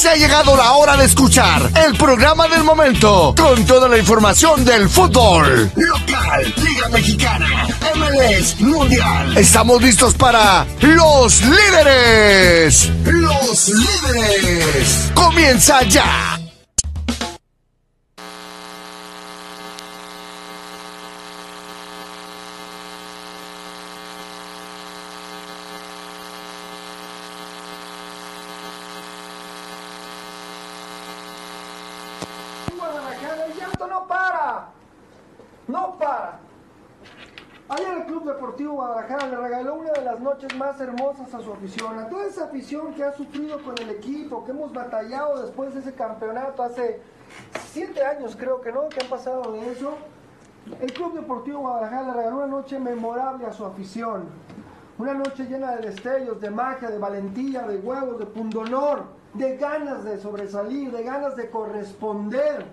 Se ha llegado la hora de escuchar el programa del momento con toda la información del fútbol local, Liga Mexicana, MLS, Mundial. Estamos listos para los líderes. Los líderes. Comienza ya. Guadalajara, el llanto no para. No para. Ayer el Club Deportivo Guadalajara le regaló una de las noches más hermosas a su afición, a toda esa afición que ha sufrido con el equipo, que hemos batallado después de ese campeonato hace siete años creo que no, que han pasado de eso. El Club Deportivo Guadalajara le regaló una noche memorable a su afición. Una noche llena de destellos, de magia, de valentía, de huevos, de pundonor, de ganas de sobresalir, de ganas de corresponder.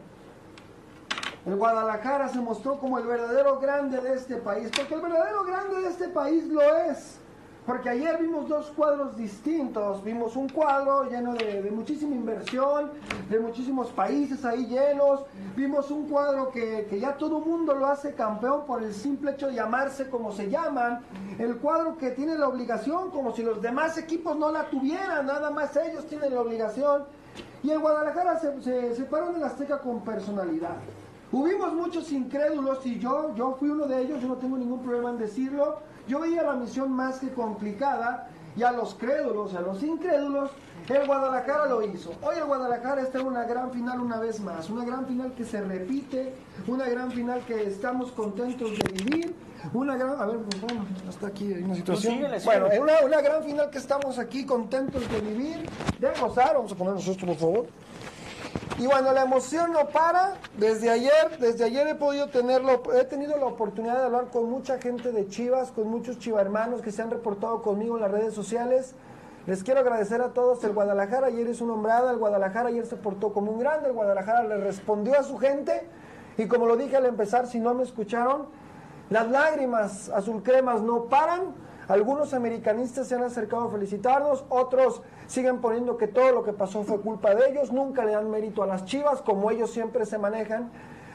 El Guadalajara se mostró como el verdadero grande de este país, porque el verdadero grande de este país lo es. Porque ayer vimos dos cuadros distintos, vimos un cuadro lleno de, muchísima inversión, de muchísimos países ahí llenos, vimos un cuadro que, que ya todo mundo lo hace campeón por el simple hecho de llamarse como se llaman, el cuadro que tiene la obligación, como si los demás equipos no la tuvieran, nada más ellos tienen la obligación. Y el Guadalajara se, se, se paró en Azteca con personalidad. Hubimos muchos incrédulos y yo, yo fui uno de ellos, yo no tengo ningún problema en decirlo. Yo veía la misión más que complicada y a los crédulos, a los incrédulos, el Guadalajara lo hizo. Hoy el Guadalajara está en una gran final una vez más, una gran final que se repite, una gran final que estamos contentos de vivir, una gran, a ver, bueno, está aquí hay una situación. síguele. bueno, una, una gran final que estamos aquí contentos de vivir, de gozar, vamos a ponernos esto por favor. Y bueno, la emoción no para. Desde ayer, desde ayer he podido tenerlo, he tenido la oportunidad de hablar con mucha gente de Chivas, con muchos chivarmanos que se han reportado conmigo en las redes sociales. Les quiero agradecer a todos. El Guadalajara ayer es una hombrada, el Guadalajara ayer se portó como un grande, el Guadalajara le respondió a su gente. Y como lo dije al empezar, si no me escucharon, las lágrimas azul cremas no paran. Algunos americanistas se han acercado a felicitarnos, otros siguen poniendo que todo lo que pasó fue culpa de ellos, nunca le dan mérito a las chivas, como ellos siempre se manejan.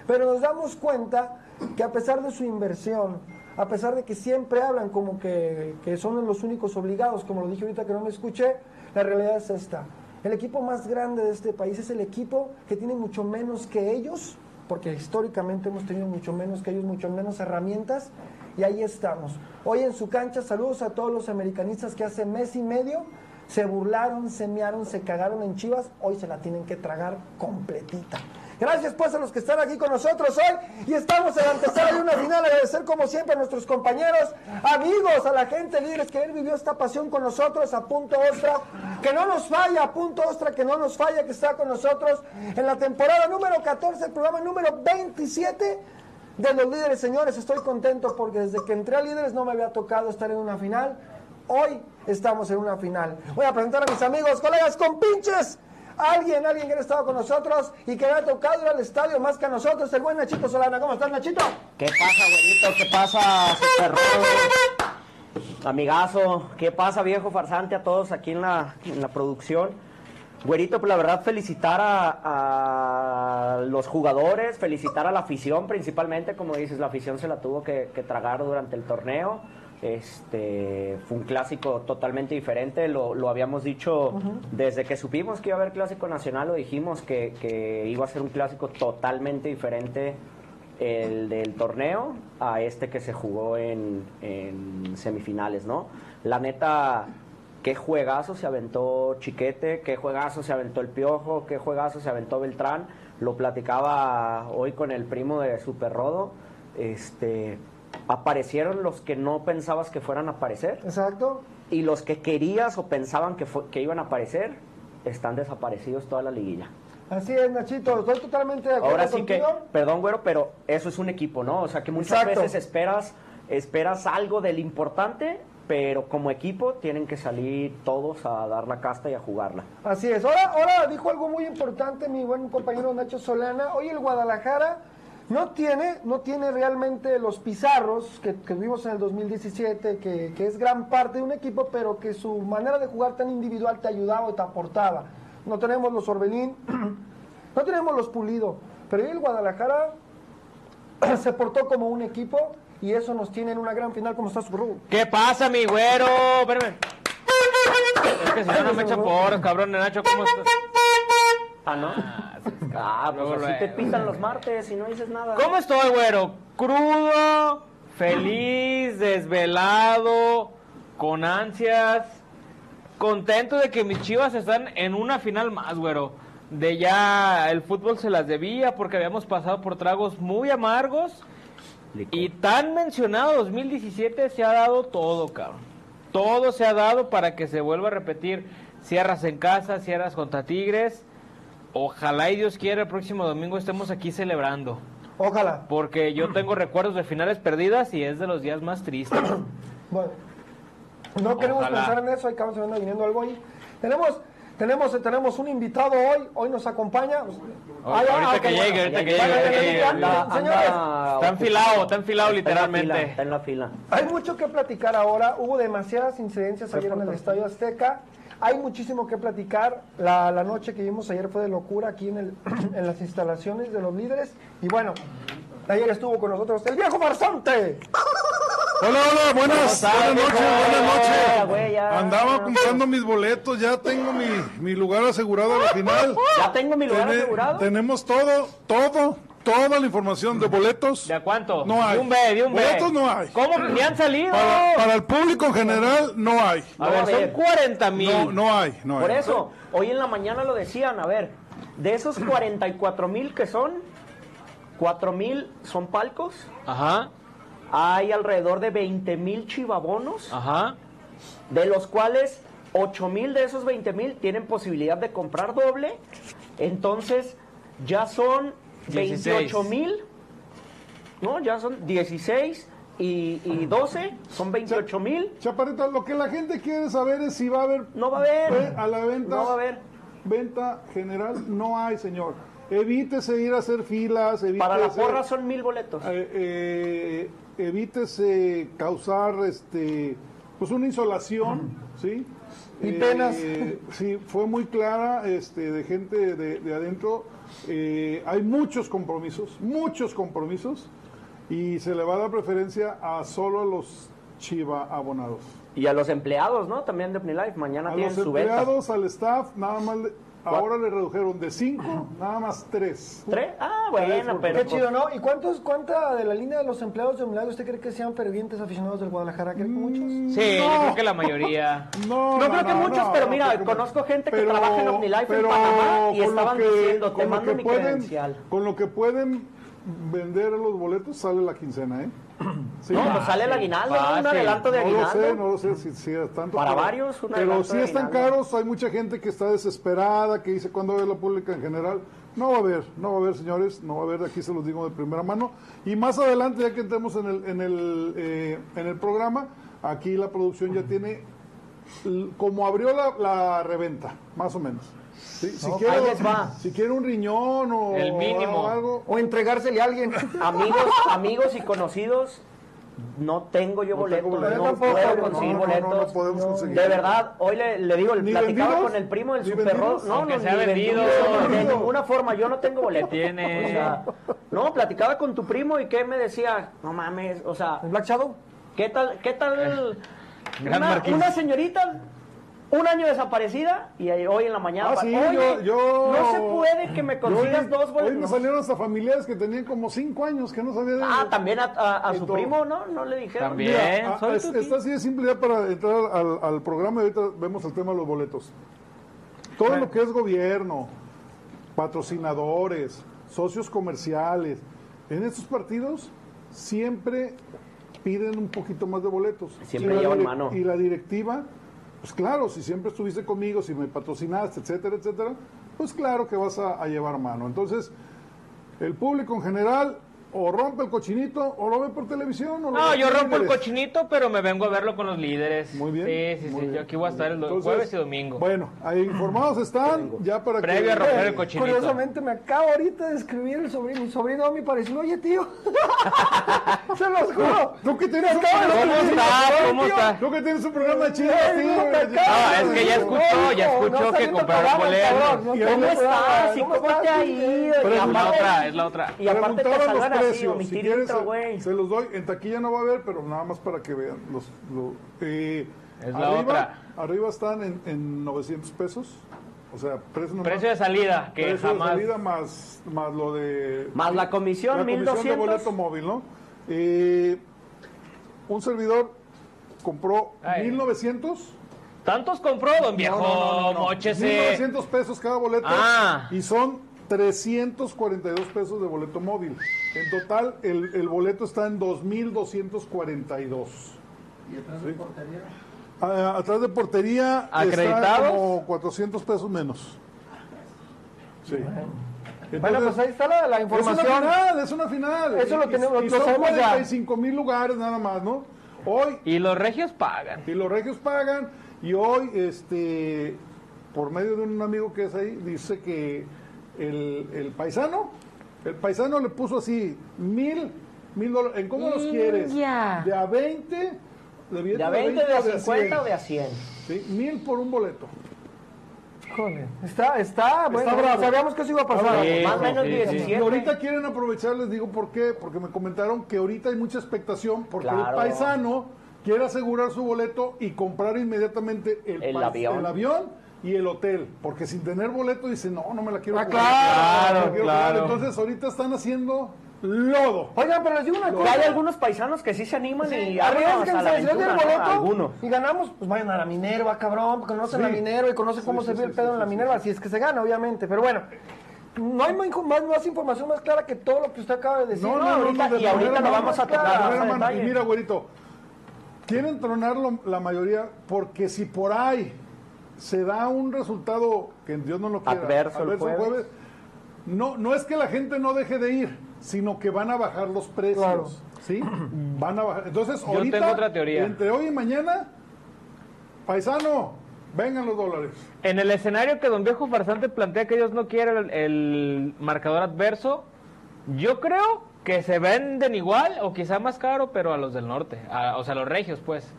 Pero nos damos cuenta que a pesar de su inversión, a pesar de que siempre hablan como que, que son los únicos obligados, como lo dije ahorita que no me escuché, la realidad es esta. El equipo más grande de este país es el equipo que tiene mucho menos que ellos, porque históricamente hemos tenido mucho menos que ellos, mucho menos herramientas, y ahí estamos. Hoy en su cancha, saludos a todos los americanistas que hace mes y medio se burlaron, se mearon, se cagaron en Chivas, hoy se la tienen que tragar completita. Gracias pues a los que están aquí con nosotros hoy y estamos en la antesala de una final. Agradecer como siempre a nuestros compañeros, amigos, a la gente, líderes que él vivió esta pasión con nosotros, a Punto Ostra, que no nos falla, a Punto Ostra, que no nos falla, que está con nosotros en la temporada número 14, el programa número 27 de los líderes, señores. Estoy contento porque desde que entré a líderes no me había tocado estar en una final. Hoy estamos en una final. Voy a presentar a mis amigos, colegas, compinches. Alguien, alguien que ha estado con nosotros y que le ha tocado ir al estadio más que a nosotros, el buen Nachito Solana. ¿Cómo estás, Nachito? ¿Qué pasa, güerito? ¿Qué pasa, super Amigazo, ¿qué pasa, viejo farsante? A todos aquí en la, en la producción. Güerito, pues la verdad, felicitar a, a los jugadores, felicitar a la afición principalmente, como dices, la afición se la tuvo que, que tragar durante el torneo. Este fue un clásico totalmente diferente, lo, lo habíamos dicho desde que supimos que iba a haber clásico nacional, lo dijimos que, que iba a ser un clásico totalmente diferente el del torneo a este que se jugó en, en semifinales, ¿no? La neta, qué juegazo se aventó Chiquete, qué juegazo se aventó el Piojo, qué juegazo se aventó Beltrán. Lo platicaba hoy con el primo de Super Rodo. Este, aparecieron los que no pensabas que fueran a aparecer Exacto. y los que querías o pensaban que, que iban a aparecer están desaparecidos toda la liguilla. Así es, Nachito. Estoy totalmente de acuerdo Ahora sí que, perdón, güero, pero eso es un equipo, ¿no? O sea, que muchas Exacto. veces esperas, esperas algo del importante, pero como equipo tienen que salir todos a dar la casta y a jugarla. Así es. Ahora, ahora dijo algo muy importante mi buen compañero Nacho Solana. Hoy el Guadalajara no tiene, no tiene realmente los pizarros que, que vimos en el 2017, que, que es gran parte de un equipo, pero que su manera de jugar tan individual te ayudaba y te aportaba. no tenemos los Orbelín, no tenemos los Pulido, pero el Guadalajara se portó como un equipo y eso nos tiene en una gran final como está su. ¿Qué pasa, mi güero? Espérame. Es que si no, no me echa por, cabrón, Nacho, ¿cómo estás? Ah, ¿no? Ah, pues luego, así te pitan los martes y no dices nada. ¿Cómo estoy, güero? Crudo, feliz, desvelado, con ansias, contento de que mis chivas están en una final más, güero. De ya el fútbol se las debía porque habíamos pasado por tragos muy amargos. Y tan mencionado 2017 se ha dado todo, cabrón. Todo se ha dado para que se vuelva a repetir. Cierras en casa, cierras contra Tigres. Ojalá y Dios quiera el próximo domingo estemos aquí celebrando. Ojalá. Porque yo tengo recuerdos de finales perdidas y es de los días más tristes. Bueno, no queremos Ojalá. pensar en eso, ahí acaba anda viniendo algo ahí. Tenemos, tenemos, tenemos un invitado hoy, hoy nos acompaña. Ah, ahorita que llegue, bueno. ahorita que Vale, llegue, ahorita que llegue. Está enfilado, está enfilado Está en la fila, literalmente. Está en la fila. Hay mucho que platicar ahora. Hubo demasiadas incidencias ayer en el Estadio Azteca. Hay muchísimo que platicar. La, la noche que vimos ayer fue de locura aquí en, el, en las instalaciones de los líderes. Y bueno, ayer estuvo con nosotros el viejo farsante. Hola, hola, buenas, buenas noches, buenas noches. Andaba comprando mis boletos, ya tengo mi, mi lugar asegurado a la final. Ya tengo mi lugar Tene- asegurado. Tenemos todo, todo, toda la información de boletos. ¿De a cuánto? No hay. De un B, de un B. Boletos no hay. ¿Cómo? Ni han salido. Para, para el público en general no hay. A No, ver, son ver. 40 mil. No, no hay, no hay. Por eso, hoy en la mañana lo decían, a ver, de esos 44 mil que son, 4 mil son palcos, Ajá, hay alrededor de 20 mil chivabonos, ajá. de los cuales 8 mil de esos 20 mil tienen posibilidad de comprar doble, entonces ya son 16. 28 mil, ¿no? Ya son 16 y, y 12, son 28 mil, Chaparrita, lo que la gente quiere saber es si va a haber no va a haber, a la venta. no va a haber. Venta general no hay, señor. Evítese ir a hacer filas, evítese... Para la porra son mil boletos. eh, eh, evítese causar este pues una insolación sí Y penas. sí fue muy clara este de gente de, de adentro Eh, hay muchos compromisos muchos compromisos y se le va a dar preferencia a solo a los chiva abonados Y a los empleados, ¿no? También de OmniLife, mañana a tienen los su venta. empleados al staff nada más ahora le redujeron de cinco nada más tres ¿Tres? Ah, bueno, pero... Qué chido, ¿no? ¿Y cuántos, cuánta de la línea de los empleados de Omnilagro usted cree que sean fervientes aficionados del Guadalajara? ¿Cree que muchos? Sí, yo No. creo que la mayoría. No, No creo que muchos, pero mira, conozco gente que trabaja en OmniLife en Panamá y estaban que- diciendo, te mando mi pueden- credencial. Con lo que pueden vender los boletos sale la quincena, ¿eh? Sí. No, pues sale el aguinaldo, ¿no? un adelanto de No lo aguinaldo. sé, no lo sé si, si es tanto. Para varios, un Pero sí de están aguinaldo. caros, hay mucha gente que está desesperada, que dice cuándo va a la pública en general. No va a haber, no va a haber, señores, no va a haber, aquí se los digo de primera mano. Y más adelante, ya que entremos en el, en el, eh, en el programa, aquí la producción ya tiene como abrió la, la reventa, más o menos. Sí, si, No, va. si quiere un riñón o El mínimo. algo, O entregársele a alguien. Amigos, amigos y conocidos, no tengo yo No boletos, tengo no, puedo conseguir no, no, no, no boletos. podemos conseguir. De verdad, hoy le, le digo, ¿Ni platicaba vendidos? con el primo del ¿Ni Super Rock. vendidos? No, no, sea ni vendido. De ninguna forma, yo no tengo boletos. Tiene- O sea, no, platicaba con tu primo y que me decía, no mames, o sea, ¿El Black Shadow? ¿Qué tal, qué tal una señorita, un año desaparecida y hoy en la mañana, Ah, sí, oye, yo, yo- no se puede que me consigas Hoy- dos Hoy boletos. me salieron hasta familiares que tenían como cinco años que no sabía de Ah, también a, a- a Y su todo. primo, ¿no? No le dijeron. También. Mira, Bien, a- soy es- tu tío. esta sí es simple ya para entrar al, al programa y ahorita vemos el tema de los boletos. Todo lo que es gobierno, patrocinadores, socios comerciales, en estos partidos siempre piden un poquito más de boletos. Siempre llevan mano. Y la directiva, pues claro, si siempre estuviste conmigo, si me patrocinaste, etcétera, etcétera, pues claro que vas a, a llevar mano. Entonces, el público en general o rompe el cochinito o lo ve por televisión. O lo No, yo rompo el cochinito, pero me vengo a verlo con los líderes. Muy bien. Sí, sí, sí. bien. Yo aquí voy a estar el Entonces, jueves y domingo. Bueno, ahí informados están ya para Previo que... a romper el cochinito. Curiosamente me acabo ahorita de escribir el sobrino, mi sobrino me pareció, oye tío, se los juro. ¿Tú que tienes un programa- ¿Cómo está? "Oye, ¿Cómo está? Tú que tienes un programa chido, tío, Ah, es que ya escuchó, ya "Oye, escuchó no, que está compraron boletos". ¿Cómo estás? cabrón, ¿Y ¿cómo te ha ido? Es la otra, es la otra. y aparte te Mi Si quieres, tirito, se, güey. se los doy. En taquilla no va a haber, pero nada más para que vean. Los, lo- eh, Es la arriba, otra. Arriba están en, en 900 pesos. O sea, precio, nomás- Precio de salida, que precio jamás. de salida más, más lo de... Más la comisión, la comisión 1200. de boleto móvil, ¿no? Eh, un servidor compró Ay. 1900. ¿Tantos compró, don viejo? No, no, no, no, no. Móchese. 1900 pesos cada boleto. Ah. Y son 342 pesos de boleto móvil. En total, el, el boleto está en 2242. ¿Y atrás de portería? atrás de portería está como 400 pesos menos. Sí. Bueno, pues ahí está la, la Es una información. final, es una final. Eso lo Y- tenemos- y lo son sabemos ya. 45 mil lugares nada más, ¿no? Hoy Y los regios pagan. y los regios pagan y hoy, este, por medio de un amigo que es ahí, dice que el, el paisano, el paisano le puso así mil, mil dólares. ¿En cómo los quieres? India. De a 20, de, billete ¿De a 20, de a 50 o de a 100. 100? Sí, mil por un boleto. Híjole, está, está, bueno, bravo. sabíamos que eso iba a pasar. Sí, Más o menos sí, sí. 17. Y ahorita quieren aprovechar, les digo por qué, porque me comentaron que ahorita hay mucha expectación porque el paisano quiere asegurar su boleto y comprar inmediatamente el, El avión. el avión y el hotel, porque sin tener boleto dice, no, no me la quiero Ah, jugar, claro, no me la quiero jugar". claro. Entonces ahorita están haciendo lodo. Oigan, pero les digo una cosa. hay algunos paisanos que sí se animan Sí, y vámonos a arriesguense, la si ¿no? boleto y ganamos, pues vayan a la Minerva, cabrón, porque conocen Sí. la Minerva y conocen cómo se ve el pedo en la Minerva, si es que se gana, obviamente, pero bueno. No hay más, más, más información más clara que todo lo que usted acaba de decir. No, no, no, ahorita, no, y ahorita lo vamos a tocar. Y mira, güerito, quieren tronarlo la mayoría porque si por ahí se da un resultado que Dios no lo quiera, Adverso el jueves. no, no es que la gente no deje de ir, sino que van a bajar los precios. Claro. ¿Sí? Van a bajar. Entonces, Yo ahorita, tengo otra teoría. entre hoy y mañana, paisano, vengan los dólares. En el escenario que don viejo farsante plantea que Dios no quiere el, el marcador adverso, yo creo que se venden igual o quizá más caro, pero a los del norte, a- o sea, a los regios, pues.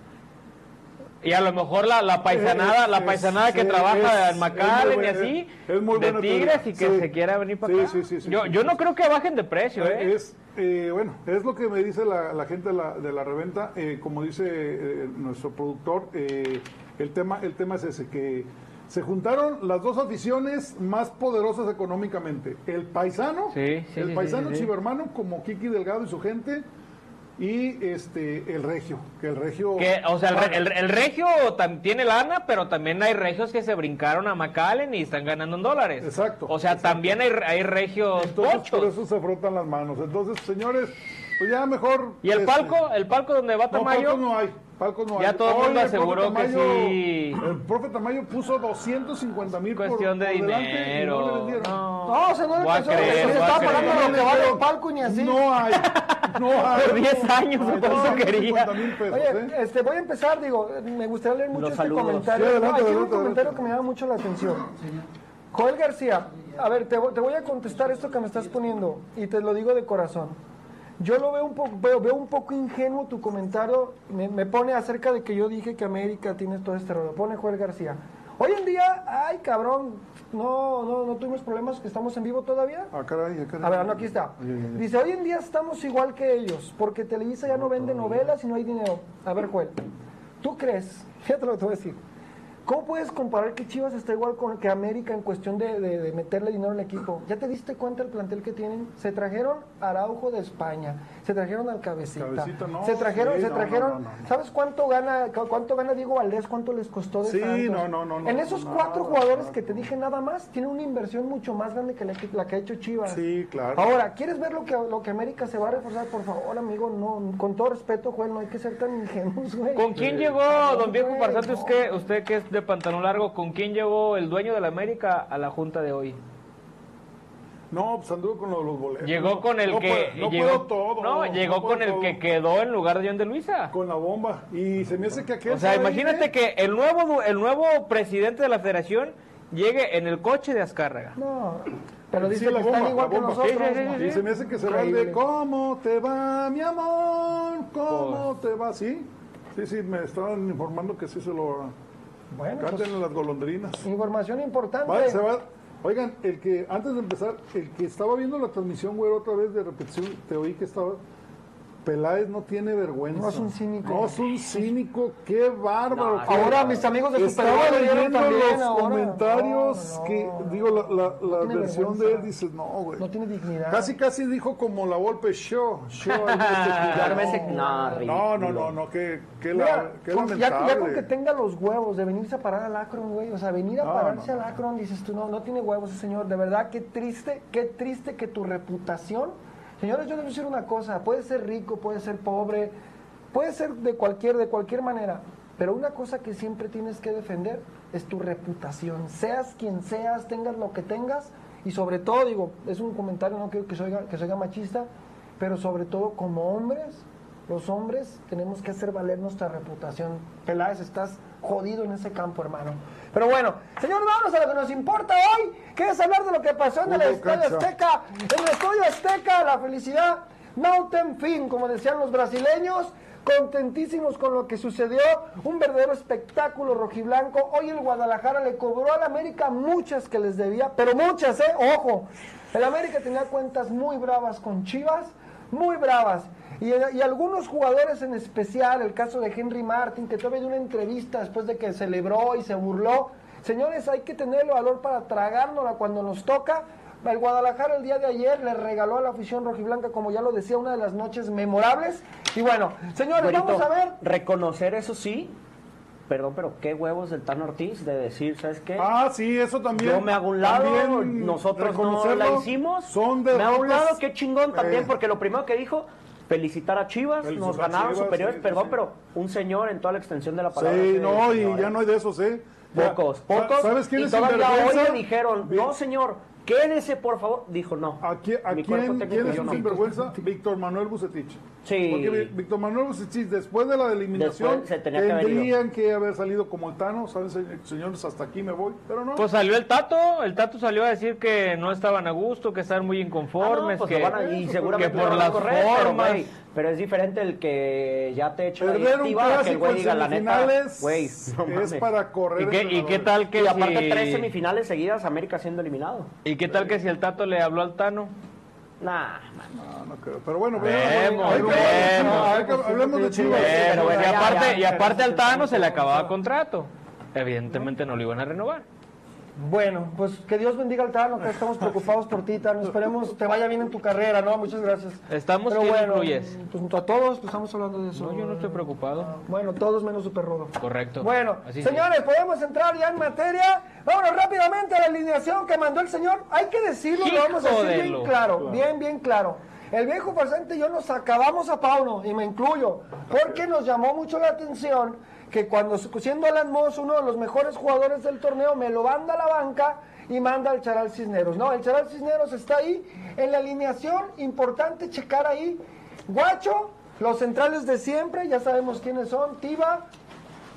Y a lo mejor la, la paisanada, Es- la es- paisanada que es- trabaja es en McAllen y así, es muy de Tigres y que Sí. se quiera venir para Sí, acá. yo yo no creo que bajen de precio, ¿eh? Es, eh, bueno, es lo que me dice la, la gente de la, de la reventa. eh, como dice eh, nuestro productor, eh, el, tema, el tema es ese, que se juntaron las dos aficiones más poderosas económicamente. El paisano, el paisano chivermano como Kiki Delgado y su gente, y este el regio, que el regio... Que, o sea, el, el- el regio tiene lana, pero también hay regios que se brincaron a McAllen y están ganando en dólares. Exacto, O sea, exacto. también hay, hay regios Entonces por eso se frotan las manos. Entonces, señores, pues ya mejor... ¿Y el este, palco? ¿El palco donde va No, Tamayo? palcos no hay. No Ya hay. todo el mundo aseguró que sí. El profe Tamayo puso 250 mil por, Cuestión de por no le dinero. vendieron. No. No, o sea, no le alcanzó, creer, se estaba pagando lo que No vale le el palco y ni así. No hay. No hay. Por 10 años, ¿cuánto 250 quería? pesos, Oye, ¿eh? este, voy a empezar, digo, me gustaría leer mucho Los este saludos. comentario. Sí, adelante, No, hay un adelante, comentario adelante. que me llama mucho la atención. Joel García, a ver, te, voy- te voy a contestar esto que me estás poniendo y te lo digo de corazón. Yo lo veo un poco, veo, veo un poco ingenuo tu comentario, me, me pone acerca de que yo dije que América tiene todo este rollo. Pone Joel García. Hoy en día, ay cabrón, no, no, no tuvimos problemas, que estamos en vivo todavía. Ah, caray, ah, caray. A ver, no, aquí está. Dice, hoy en día estamos igual que ellos, porque Televisa ya no vende novelas y no hay dinero. A ver, Joel, ¿tú crees? Fíjate lo que te voy a decir. ¿Cómo puedes comparar que Chivas está igual con que América en cuestión de, de- de meterle dinero en el equipo? ¿Ya te diste cuenta el plantel que tienen? Se trajeron a Araujo de España, se trajeron al Cabecita, Cabecita, no, se trajeron, sí, se no, trajeron, no, no, no. ¿sabes cuánto gana, cu- cuánto gana Diego Valdés, cuánto les costó de Sí, Santos? no, no, no, no, En esos cuatro jugadores que te dije nada más, tienen una inversión mucho más grande que la que, la que ha hecho Chivas. Sí, claro. Ahora, ¿quieres ver lo que, lo que América se va a reforzar? Por favor, amigo, no, con todo respeto, Joel, no hay que ser tan ingenuos, güey. ¿Con quién llegó, don Viejo Farsante, usted, usted que es de pantalón largo, con quién llegó el dueño de la América a la junta de hoy? No, pues anduvo con lo de los boletos. Llegó No, con el no que. puedo- no llegó, puedo todo. No, llegó puedo con el todo. que quedó en lugar de John de Luisa. Con la bomba. Y se me hace que aquel. O sea, imagínate bien. que el nuevo, el nuevo presidente de la federación llegue en el coche de Azcárraga. No, pero Sí, dice la que bomba, están igual la que nosotros. Sí, sí, sí, Y se me hace que se va de ¿Cómo te va, mi amor? ¿Cómo Pues. te va? Sí, sí, sí, me estaban informando que sí se lo Bueno, canten pues, las golondrinas. información importante. Va, se va. Oigan, el que, antes de empezar, el que estaba viendo la transmisión, güey, otra vez de repetición, te oí que estaba. Peláez no tiene vergüenza. No es un cínico. No es un cínico, qué bárbaro. No, qué- Ahora mis amigos de Estaba leyendo también los ahora. comentarios No, no, que, digo, la, la- la tiene versión de él, dices, no, güey. No tiene dignidad. Casi, casi dijo como la Volpe show. show este no, no, no, no, no, qué, qué, Mira, la, qué con- ya, ya con que tenga los huevos de venirse a parar al Akron, güey. O sea, venir a No, pararse al Akron, dices tú, no, no tiene huevos ese señor. De verdad, qué triste, qué triste que tu reputación. Señores, yo les voy a decir una cosa. Puede ser rico, puede ser pobre, puede ser de cualquier, de cualquier manera. Pero una cosa que siempre tienes que defender es tu reputación. Seas quien seas, tengas lo que tengas. Y sobre todo, digo, es un comentario, no quiero que se que machista, pero sobre todo como hombres, los hombres tenemos que hacer valer nuestra reputación. Peláez, estás jodido en ese campo, hermano. Pero bueno, señores, vamos a lo que nos importa hoy, que es hablar de lo que pasó en el Estadio. Azteca. En el Estadio Azteca, la felicidad, mountain fin, como decían los brasileños. Contentísimos con lo que sucedió, un verdadero espectáculo rojiblanco. Hoy el Guadalajara le cobró al América muchas que les debía, pero muchas, ¿eh? Ojo, el América tenía cuentas muy bravas con Chivas, muy bravas. Y, y algunos jugadores en especial, el caso de Henry Martin, que todavía dio una entrevista después de que celebró y se burló. Señores, hay que tener el valor para tragárnosla cuando nos toca. El Guadalajara el día de ayer le regaló a la afición rojiblanca, como ya lo decía, una de las noches memorables. Y bueno, señores, vamos a ver. Reconocer eso sí. Perdón, pero qué huevos del Tan Ortiz de decir, ¿sabes qué? Ah, sí, eso también. Yo me hago un lado, también nosotros no la hicimos. Son me hago un lado, qué chingón también, eh, porque lo primero que dijo, felicitar a Chivas, Felicitar nos ganaron Chivas, superiores, sí, perdón, sí. pero un señor en toda la extensión de la palabra. Sí, no, y señor, ya no hay de esos, ¿eh? Pocos, pocos. ¿Sabes quién y es todavía hoy le dijeron, no señor, quédese por favor. Dijo, no. ¿A quién, a quién- es un no. sinvergüenza? Víctor Manuel Bucetich. Sí. Porque Víctor Manuel Bucetich, después de la eliminación, se tenía que haber tendrían que haber salido como el Tano, ¿saben, se- señores? Hasta aquí me voy, pero no. Pues salió el Tato, el Tato salió a decir que no estaban a gusto, que estaban muy Ah, no, inconformes, pues que, lo van a- y seguramente que por van a las correr, pero, formas. pero es diferente el que ya te eche la Perder un directiva a que el güey en diga la neta, no es para correr ¿Y qué, ¿Y qué entrenadores. tal que Y aparte si, tres semifinales seguidas, América siendo eliminado. ¿Y qué tal que si el Tato le habló al Tano? Nah, No, no creo. Pero bueno, Vemos, vemos. hay que- hablemos de Chivas. Pero bueno, y aparte, ya, y aparte al Tano se le acababa contrato. Evidentemente no lo iban a renovar. Bueno, pues que Dios bendiga al Tano, que estamos preocupados por ti, Tano. Esperemos te vaya bien en tu carrera, ¿no? Muchas gracias. Estamos, Pero ¿quién bueno, pues a todos pues, estamos hablando de eso. No, yo no estoy preocupado. Bueno, todos menos Super Rodo. Correcto. Bueno, Así sí. señores, podemos entrar ya en materia. Vámonos rápidamente a la alineación que mandó el señor. Hay que decirlo, lo vamos a decir de bien claro, bien, bien claro. El viejo farsante y yo nos acabamos a Pauno, y me incluyo, porque nos llamó mucho la atención que cuando siendo Alan Moss uno de los mejores jugadores del torneo, me lo manda a la banca y manda al Charal Cisneros. No, el Charal Cisneros está ahí en la alineación, importante checar ahí. Guacho, los centrales de siempre, ya sabemos quiénes son, Tiba,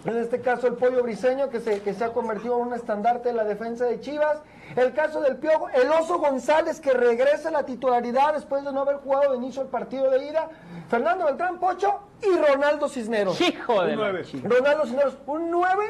en este caso el pollo briseño que se, que se ha convertido en un estandarte de la defensa de Chivas. El caso del Piojo, el Oso González que regresa a la titularidad después de no haber jugado de inicio el partido de ida. Fernando Beltrán Pocho y Ronaldo Cisneros. Hijo de Ronaldo Cisneros, un 9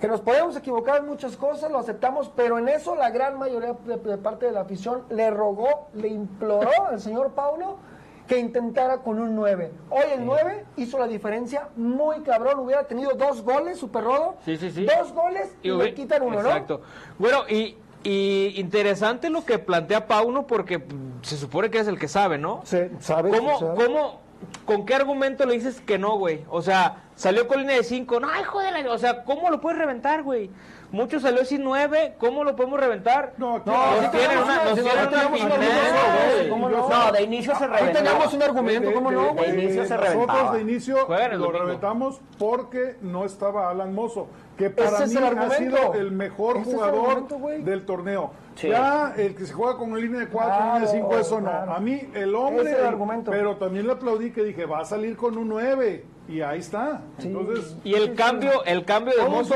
que nos podemos equivocar en muchas cosas, lo aceptamos, pero en eso la gran mayoría de, de parte de la afición le rogó, le imploró al señor Pauno que intentara con un 9. Hoy el 9 hizo la diferencia muy cabrón, hubiera tenido dos goles, Super Rodo. Sí, sí, sí. Dos goles y, hubi- le quitan uno, Exacto. Bueno, y, y interesante lo que plantea Pauno porque se supone que es el que sabe, ¿no? Se, ¿sabes? ¿Cómo, sabe. cómo, con qué argumento le dices que no, güey? O sea, salió con línea de 5, no, hijo de la... O sea, ¿cómo lo puedes reventar, güey? Mucho salió sin 9, ¿cómo lo podemos reventar? No, aquí- nos tienen tenemos una, una- nos si tienen no una tenemos una final, liga, güey. ¿cómo Y yo no? No, de inicio se Ahí reventó. teníamos un argumento, ¿cómo no, de güey? inicio se nosotros reventaba. de inicio lo reventamos porque no estaba Alan Mozo, que para mí ha sido el mejor el jugador del torneo. Sí. Ya el que se juega con línea de 4, Claro, línea de 5, eso no. claro. A mí el hombre, Ese es el argumento. pero también le aplaudí que dije, va a salir con un 9 y ahí está. Entonces, Y el cambio, el cambio de mozo,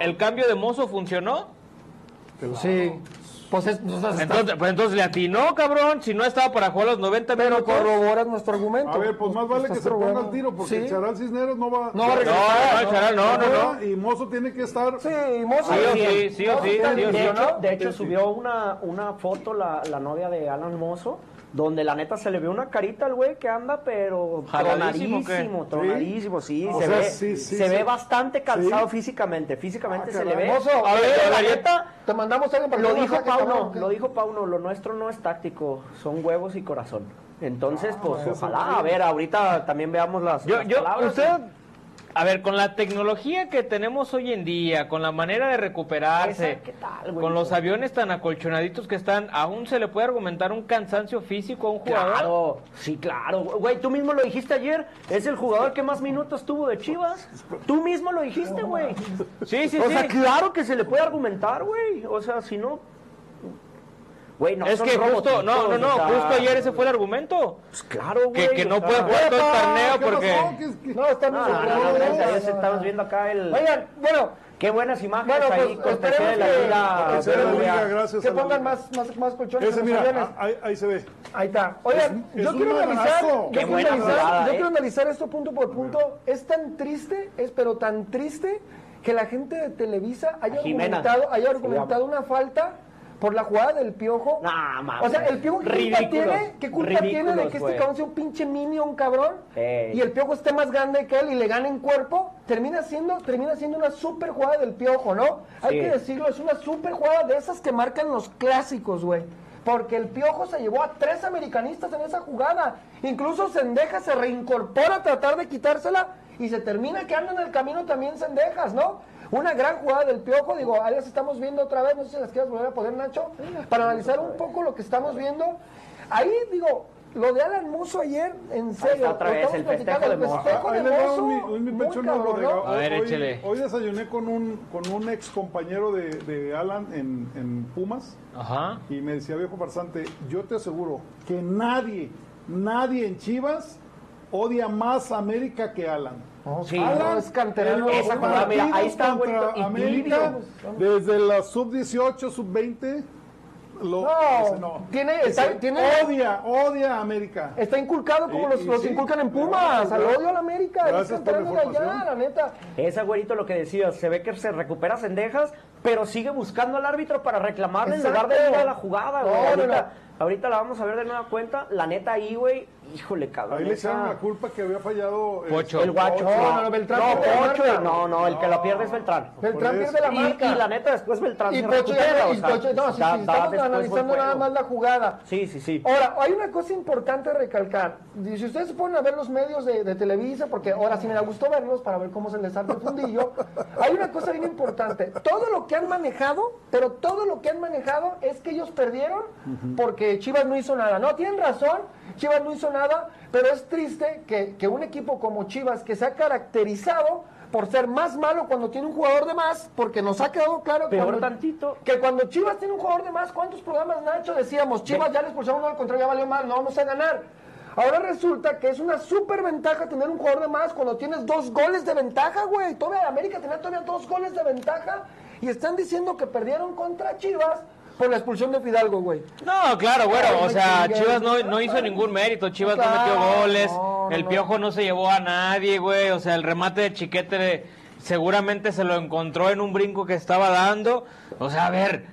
el cambio de mozo funcionó. Sí. Pues es, está- Entonces, pues entonces le atinó, cabrón. Si no estaba para jugar los 90 pero minutos. corroboras nuestro argumento. a ver, pues más vale que se ponga corroborando. al tiro porque Sí. el Charal Cisneros no va, No va a No, regresar. no, Charal, no, no, no. Y Mozo tiene que estar Sí, Mozo. Sí sí, sí o sí, sí o sí. De hecho, ¿no? de hecho Sí, sí. subió una, una foto la, la novia de Alan Mozo, donde la neta se le ve una carita al güey que anda, pero ¿Jaladísimo tronadísimo, tronadísimo, sí, se, sea, ve, sí, sí, se ve bastante calzado Sí. físicamente, físicamente Ah, se le ve. Mozo, a ver, la neta, Te mandamos a alguien para lo dijo Pauno, lo dijo Pauno, lo nuestro no es táctico, son huevos y corazón. Entonces, pues ojalá, a ver, ahorita también veamos las, Yo, las yo, palabras. usted, a ver, con la tecnología que tenemos hoy en día, con la manera de recuperarse, con los aviones tan acolchonaditos que están, ¿aún se le puede argumentar un cansancio físico a un jugador? Claro, sí, claro. Güey, tú mismo lo dijiste ayer. Es el jugador que más minutos tuvo de Chivas. Tú mismo lo dijiste, güey. Sí, sí, O sí. sea, claro que se le puede argumentar, güey. O sea, si no. Güey, no es son que justo, no, no, no, o sea, justo ayer ese fue el argumento. Pues claro, güey. Que, que no o sea, puede jugar todo el torneo ¿Qué porque... No, está No, no, no, gracias estamos viendo acá el. Oigan, bueno, Qué buenas imágenes Bueno, ahí pues, de la que- liga. que la liga, gracias que pongan más, más, más colchones Ese, mira, ah, ahí, ahí se ve. Ahí está. Oigan, Es- yo es quiero analizar, yo Qué quiero analizar, jugada, yo eh. quiero analizar esto punto por punto. Es tan triste, es pero tan triste que la gente de Televisa haya Jimena. argumentado, haya argumentado una falta por la jugada del piojo. Nah, mames. o sea, el piojo ¿qué culpa tiene? ¿Qué culpa tiene de que este cabrón sea un pinche minion cabrón? Y el piojo esté más grande que él y le gane en cuerpo, termina siendo, termina siendo una super jugada del piojo, ¿no? Hay que decirlo, es una super jugada de esas que marcan los clásicos, güey. Porque el Piojo se llevó a tres americanistas en esa jugada. Incluso Sendejas se reincorpora a tratar de quitársela y se termina quedando en el camino también Sendejas, ¿no? Una gran jugada del Piojo, digo, ahí las estamos viendo otra vez, no sé si las quieras volver a poner, Nacho, para analizar un poco lo que estamos viendo. Ahí, digo, lo de Alan Mozo ayer, en serio, otra vez, estamos el festejo platicando, de ver, hoy, échele. hoy desayuné con un, con un ex compañero de, de Alan en, en Pumas Ajá. y me decía, viejo farsante, yo te aseguro que nadie, nadie en Chivas odia más a América que Alan. Sí. Alan es canterano. en los Esa jugada, mira, ahí está, contra güey, y América, tibio. desde la sub-18, sub-20, lo, No, tiene- Ese está- tiene- odia, odia a América. Está inculcado como Y- los, y los sí, inculcan en Pumas, al odio a la América, es Gracias por la allá, información. la neta. Ese güerito lo que decías, se ve que se recupera Sendejas, pero sigue buscando al árbitro para reclamarle en lugar de ir a la jugada, güey. No, no, ahorita, no. ahorita la vamos a ver de nueva cuenta. La neta ahí, güey, híjole, cabrón. Ahí le echaron la culpa que había fallado eh, Pocho. El guacho. No, no, Beltrán No, Pocho, no, no, el que la pierde es Beltrán. Beltrán pierde la Y, marca. y la neta después Beltrán Y se Pocho recupera, ya- o y sea, Pocho- no, sí, da- sí, da estamos analizando nada más la jugada. Sí, sí, sí. Ahora, hay una cosa importante a recalcar. Si ustedes se ponen a ver los medios de, de Televisa, porque ahora sí me da gusto verlos para ver cómo se les arde el fundillo, hay una cosa bien importante. Todo lo que han manejado, pero todo lo que han manejado es que ellos perdieron porque Chivas no hizo nada. No, tienen razón, Chivas no hizo nada, pero es triste que, que un equipo como Chivas, que se ha caracterizado por ser más malo cuando tiene un jugador de más, porque nos ha quedado claro Peor cuando- tantito. que cuando Chivas tiene un jugador de más, ¿cuántos programas, Nacho? Decíamos, Chivas ya les expulsaron uno al contrario, ya valió mal, no vamos a ganar. Ahora resulta que es una súper ventaja tener un jugador de más cuando tienes dos goles de ventaja, güey. Todavía América tenía todavía dos goles de ventaja y están diciendo que perdieron contra Chivas por la expulsión de Fidalgo, güey. No, claro, bueno, Ay, o sea, chingué. Chivas no, no hizo ningún mérito, Chivas no metió goles, no, el. Piojo no se llevó a nadie, güey, o sea, el remate de Chiquete seguramente se lo encontró en un brinco que estaba dando, o sea, a ver,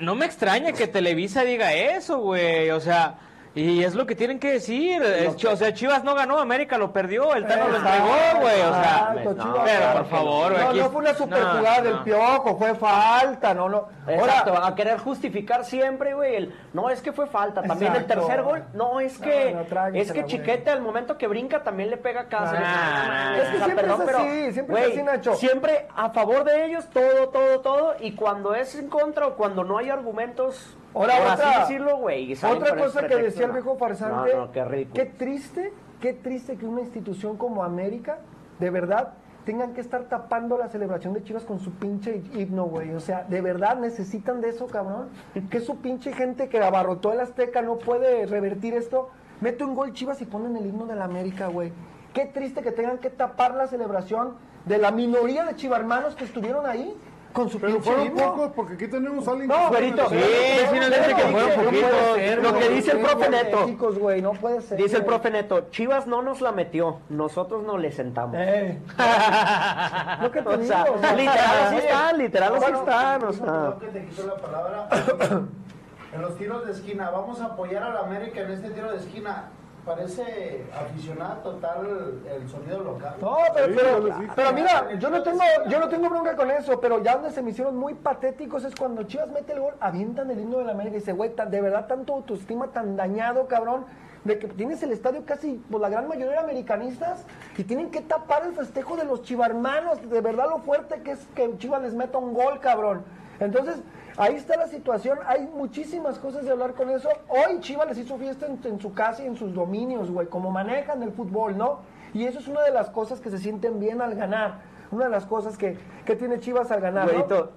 no me extraña que Televisa diga eso, güey, o sea, y es lo que tienen que decir, es- o sea, Chivas no ganó, América lo perdió, el Tano lo entregó, güey, o sea, Exacto, no, Chivas. pero por favor, No, aquí no es- fue una super no, jugada del no. Piojo, fue falta, no, no. Exacto, a querer justificar siempre, güey, el, no es que fue falta, también el tercer gol, no es que, es que. Chiquete al momento que brinca también le pega a Cáceres. Ah, es que o sea, siempre perdón, es pero, así, siempre es güey, así, Nacho. Siempre a favor de ellos, todo, todo, todo, y cuando es en contra o cuando no hay argumentos, Ahora, Por otra, así decirlo, güey. otra cosa que decía el viejo farsante, No, no, qué ridículo. qué triste, qué triste que una institución como América, de verdad, tengan que estar tapando la celebración de Chivas con su pinche himno, güey. O sea, de verdad necesitan de eso, cabrón. Que su pinche gente que abarrotó el Azteca no puede revertir esto. Mete un gol Chivas y ponen el himno de la América, güey. Qué triste que tengan que tapar la celebración de la minoría de chivarmanos que estuvieron ahí con su Pero fueron himno. pocos, porque aquí tenemos a alguien No, que- güerito. Sí, dice que fueron poquitos. ser, Lo que dice el profe Neto. Chicos, güey, no puede ser. Dice el profe Neto, Chivas no nos la metió, nosotros no le sentamos. Eh. Lo que te O digo, o sea, literal así oye, están, literal así bueno, están, o sea. Que te quito la palabra. en los tiros de esquina, vamos a apoyar a la América en este tiro de esquina. Parece aficionado total el sonido local. No, pero, Sí, pero, pero mira, yo no tengo, yo no tengo bronca con eso, pero ya donde se me hicieron muy patéticos es cuando Chivas mete el gol, avientan el himno de la América y dice, güey, tan- de verdad tanto autoestima tan dañado, cabrón, de que tienes el estadio casi, pues la gran mayoría de americanistas, y tienen que tapar el festejo de los chivarmanos, de verdad lo fuerte que es que Chivas les meta un gol, cabrón. Entonces, ahí está la situación, hay muchísimas cosas de hablar con eso. Hoy Chivas les hizo fiesta en, en su casa y en sus dominios, güey, como manejan el fútbol, ¿no? Y eso es una de las cosas que se sienten bien al ganar. Una de las cosas que, que tiene Chivas al ganar,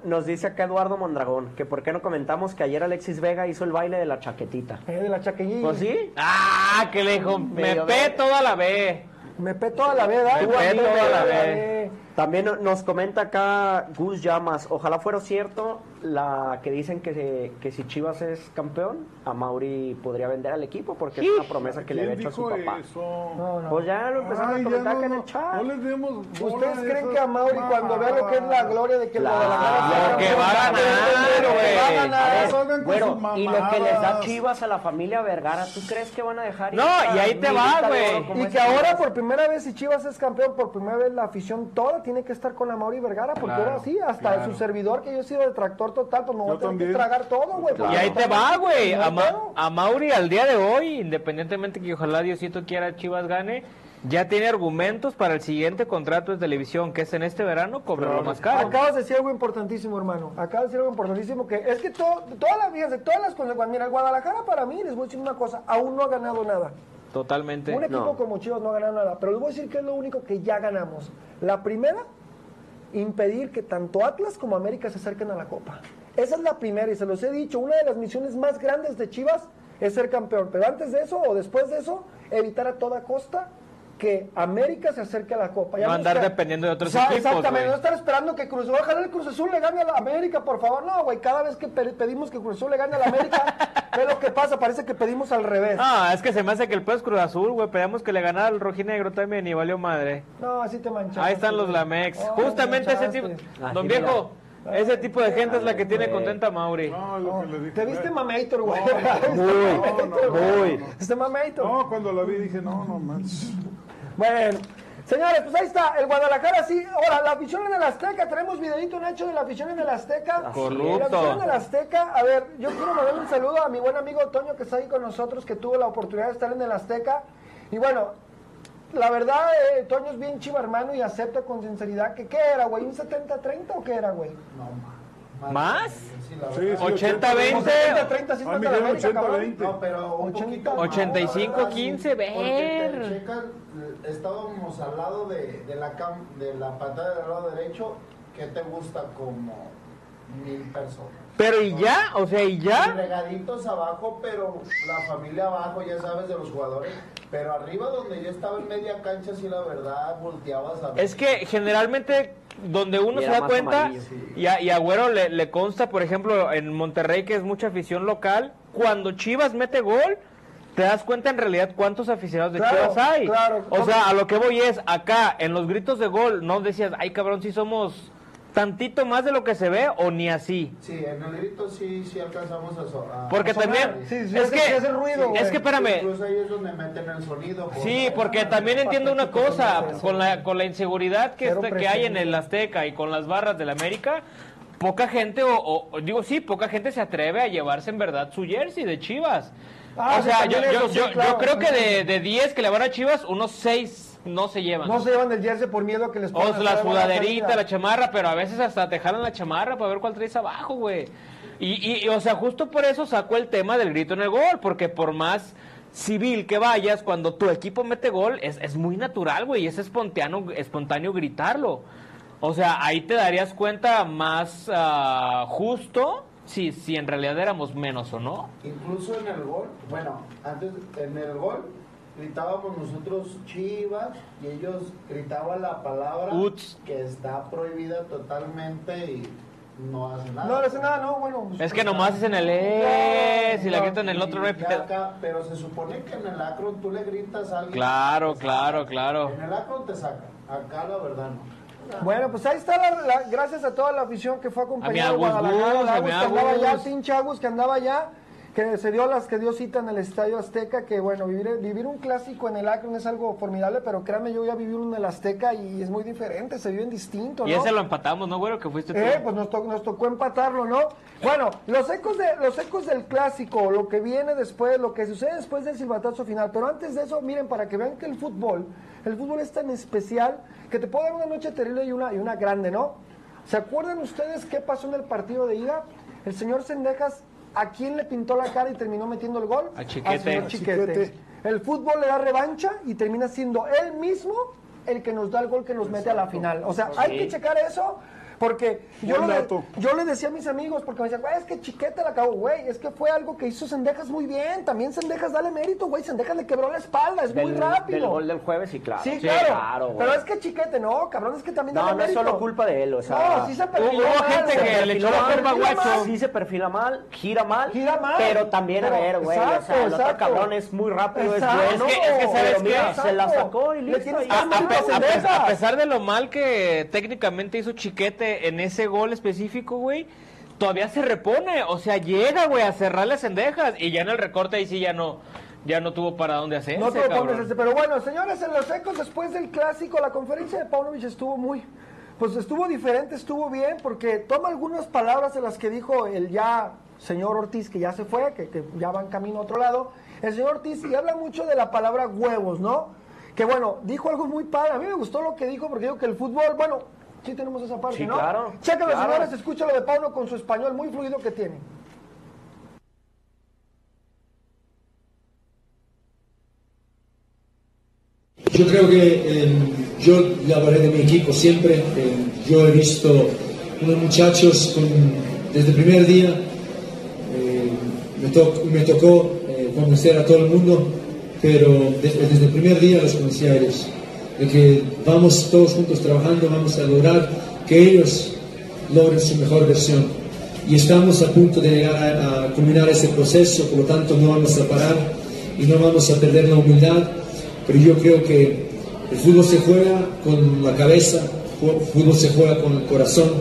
nos dice acá Eduardo Mondragón, que por qué no comentamos que ayer Alexis Vega hizo el baile de la chaquetita. Eh, de la chaqueñilla. Pues sí, Ah, que le dijo, me Medio pe toda la B. Me pe toda la veda. Me pe toda la vez. También no- nos comenta acá Gus Llamas, ojalá fuera cierto la que dicen que, se- que si Chivas es campeón, a Mauri podría vender al equipo porque es una promesa que le había ¿Quién hecho a su papá. eso? No, no. Pues ya lo empezaron Ay, a comentar no, acá en el chat. no les demos ¿Ustedes creen que a Mauri cuando vea lo que es la gloria de que sea Lo que campeón, va a ganar, lo que va a güey. ganar? Ver, con Bueno, y lo que les da. Chivas a la familia Vergara, ¿tú crees que van a dejar? ir No, y ahí te va, güey. Y que ahora por primera vez, si Chivas es campeón, por primera vez la afición toda tiene que estar con la Mauri Vergara, porque Claro, ahora sí, hasta claro. su servidor, que yo he sido detractor total, pues me voy Yo a tener también. que tragar todo, güey. Y ahí no te va, güey. A, Ma- tengo. a Mauri al día de hoy, independientemente que ojalá Diosito quiera Chivas gane, ya tiene argumentos para el siguiente contrato de televisión, que es en este verano, cobrarlo más caro. Acabas de decir algo importantísimo, hermano. Acabas de decir algo importantísimo que es que todo, todas las fíjense, todas las consecuencias. Mira, el Guadalajara para mí, les voy a decir una cosa, aún no ha ganado nada. Totalmente. Un equipo no. como Chivas no ha ganado nada, pero les voy a decir que es lo único que ya ganamos. La primera, impedir que tanto Atlas como América se acerquen a la Copa. Esa es la primera y se los he dicho, una de las misiones más grandes de Chivas es ser campeón, pero antes de eso o después de eso, evitar a toda costa que América se acerque a la Copa. No andar dependiendo de otros equipos, Exactamente, no estar esperando que Cruz ojalá el Cruz Azul le gane a la América, por favor. No, güey, cada vez que pe- pedimos que Cruz Azul le gane a la América, ve lo que pasa, parece que pedimos al revés. Ah, es que se me hace que el pez Cruz Azul, güey. Pedíamos que le ganara al rojinegro también y valió madre. No, así te manchaste. Ahí están los. Lamex. Oh, Justamente ese tipo. Así Don mira. viejo, ese tipo de gente es la que tiene contenta a Mauri. No, lo que le dije. Te viste mamator, güey. No, no, no, muy. Este mamator. No, cuando la vi dije, no, no manches. Bueno, señores, pues ahí está, el Guadalajara sí. Ahora, la afición en el Azteca, tenemos videito Nacho de la afición en el Azteca. Corrupto. La afición en el Azteca, a ver, yo quiero mandarle un saludo a mi buen amigo Toño que está ahí con nosotros, que tuvo la oportunidad de estar en el Azteca. Y bueno, la verdad, eh, Toño es bien chiva hermano y acepta con sinceridad que, ¿qué era, güey? ¿Un 70-30 o qué era, güey? No, ma- ¿Más? Sí, la Sí, verdad. sí, 80-20. 70-30 sí A está mí la dijeron América, cabrón. 80-20. No, pero un 80, poquito más, 85, la verdad, 15, sí, porque ver. eh, estábamos al lado de, de la cam- de la pantalla del lado derecho, que te gusta como mil personas. Pero y ya, o sea, y ya. regaditos abajo, pero la familia abajo, ya sabes, de los jugadores. Pero arriba donde yo estaba en media cancha, sí, la verdad, volteabas a. Es que generalmente donde uno se da cuenta, amarillo. y a, y a Güero le, le consta, por ejemplo, en Monterrey, que es mucha afición local, cuando Chivas mete gol, te das cuenta en realidad cuántos aficionados de Claro, Chivas hay. claro. O sea, a lo que voy es, acá, en los gritos de gol, no decías, ay cabrón, si somos tantito más de lo que se ve, o ni así. Sí, en el grito sí, sí alcanzamos a... so- a- Porque a también, Sí, sí, es que, hace ruido, es que espérame, Incluso ahí es donde meten el sonido. por- Sí, porque también entiendo una cosa, con la, con la inseguridad que, está- que hay en el Azteca y con las barras del América, poca gente, o, o- digo sí, poca gente se atreve a llevarse en verdad su jersey de Chivas. Ah, o sea, yo, yo, eso, sí, yo- creo que de, de 10 que le van a Chivas, unos 6 no se llevan. No se llevan el jersey por miedo a que les O puedan la sudaderita, la chamarra, pero a veces hasta te jalan la chamarra para ver cuál traes abajo, güey. Y, y, y, o sea, justo por eso sacó el tema del grito en el gol, porque por más civil que vayas, cuando tu equipo mete gol, es, es muy natural, güey, y es espontáneo, espontáneo gritarlo. O sea, ahí te darías cuenta más ah, justo si, si en realidad éramos menos o no. Incluso en el gol, bueno, antes en el gol gritábamos nosotros Chivas y ellos gritaban la palabra Uts. que está prohibida totalmente y no hace nada. No, no hace nada, no, bueno. Es que nomás es en el E, si la No, gritan en el otro no acá, pero se supone que en el Akron tú le gritas a alguien. Claro, claro, saca. claro. En el Akron te saca, acá la verdad no. Bueno, pues ahí está, la, la- gracias a toda la afición que fue a acompañar A mi Agus Guadalajara, Gus, la a Agus mi que andaba allá, Agus. pinche Agus que andaba allá, que se dio las que dio cita en el Estadio Azteca, que bueno, vivir, vivir un clásico en el Akron es algo formidable, pero créanme, yo ya viví uno en el Azteca y es muy diferente, se viven distinto, ¿no? Y ese lo empatamos, ¿no, güero? Que fuiste tú. Eh, pues nos, to- nos tocó empatarlo, ¿no? Bueno, los ecos, de, los ecos del clásico, lo que viene después, lo que sucede después del silbatazo final. Pero antes de eso, miren, para que vean que el fútbol, el fútbol es tan especial que te puede dar una noche terrible y una, y una grande, ¿no? ¿Se acuerdan ustedes qué pasó en el partido de ida? El señor Sendejas, ¿a quién le pintó la cara y terminó metiendo el gol? A Chiquete. Al señor A Chiquete. Chiquete. El fútbol le da revancha y termina siendo él mismo el que nos da el gol que nos mete a la final. O sea, hay que checar eso porque yo, Buen lo de- dato. yo le decía a mis amigos, porque me decían, güey, es que Chiquete la acabó, güey, es que fue algo que hizo Sendejas muy bien. También Sendejas, dale mérito, güey. Sendejas le quebró la espalda, es muy rápido. Del gol del jueves, sí, claro. Sí, claro. güey. pero es que Chiquete, no, cabrón, es que también No, dale no es mérito. solo culpa de él, o sea... No, sí se perfiló hubo mal, gente se que le perfiló echó la culpa perfila Guacho. mal. Sí se perfila mal, gira mal, Gira mal. pero también, a ver, güey, o exacto, sea, el otro cabrón es muy rápido, Exacto. es bueno, Es que- es que, ¿sabes se la sacó y Le listo. a pesar de lo mal que técnicamente hizo Chiquete en ese gol específico, güey, todavía se repone. O sea, llega, güey, a cerrarle cendejas. Y ya en el recorte ahí sí ya no, ya no tuvo para dónde hacerse, No cabrón. pones ese, pero bueno, señores, en los ecos después del clásico, la conferencia de Paunovic estuvo muy, pues estuvo diferente, estuvo bien, porque toma algunas palabras de las que dijo el ya señor Ortiz, que ya se fue, que, que ya va en camino a otro lado, el señor Ortiz, y habla mucho de la palabra huevos, ¿no? Que bueno, dijo algo muy padre, a mí me gustó lo que dijo, porque dijo que el fútbol, bueno, sí tenemos esa parte, Sí, ¿no? claro, Chéquenlo, claro. señores, escúchalo de Pauno con su español muy fluido que tiene. Yo creo que eh, yo le hablaré de mi equipo siempre. eh, yo he visto unos muchachos con- desde el primer día. eh, me, to- me tocó eh, convencer a todo el mundo, pero desde, desde el primer día los conocí a ellos. De que vamos todos juntos trabajando, vamos a lograr que ellos logren su mejor versión. Y estamos a punto de llegar a, culminar ese proceso, por lo tanto no vamos a parar y no vamos a perder la humildad pero yo creo que el fútbol se juega con la cabeza, el fútbol se juega con el corazón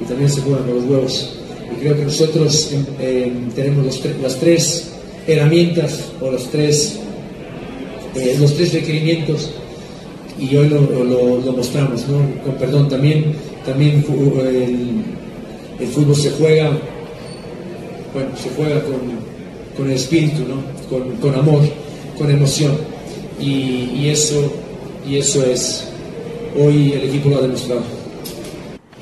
y también se juega con los huevos. Y creo que nosotros em, em, tenemos las tres herramientas o los tres, eh, los tres requerimientos y hoy lo, lo- lo mostramos, ¿no? Con perdón, también, también el, el fútbol se juega, bueno, se juega con, con el espíritu, ¿no? Con, con amor, con emoción. Y, y eso, y eso es, hoy el equipo lo ha demostrado.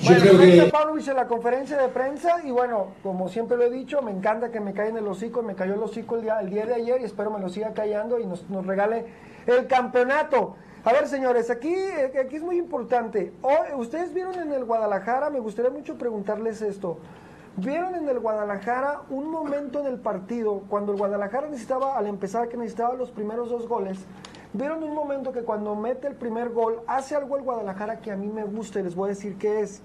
Yo Bueno, creo que... Paunovic en la conferencia de prensa y bueno, como siempre lo he dicho, me encanta que me caiga en el hocico, me cayó el hocico el día, el día de ayer y espero me lo siga callando y nos, nos regale el campeonato. A ver, señores, aquí, aquí es muy importante. Hoy, ustedes vieron en el Guadalajara, me gustaría mucho preguntarles esto. ¿Vieron en el Guadalajara un momento en el partido cuando el Guadalajara necesitaba, al empezar, que necesitaba los primeros dos goles? ¿Vieron un momento que cuando mete el primer gol hace algo el Guadalajara que a mí me gusta y les voy a decir qué es?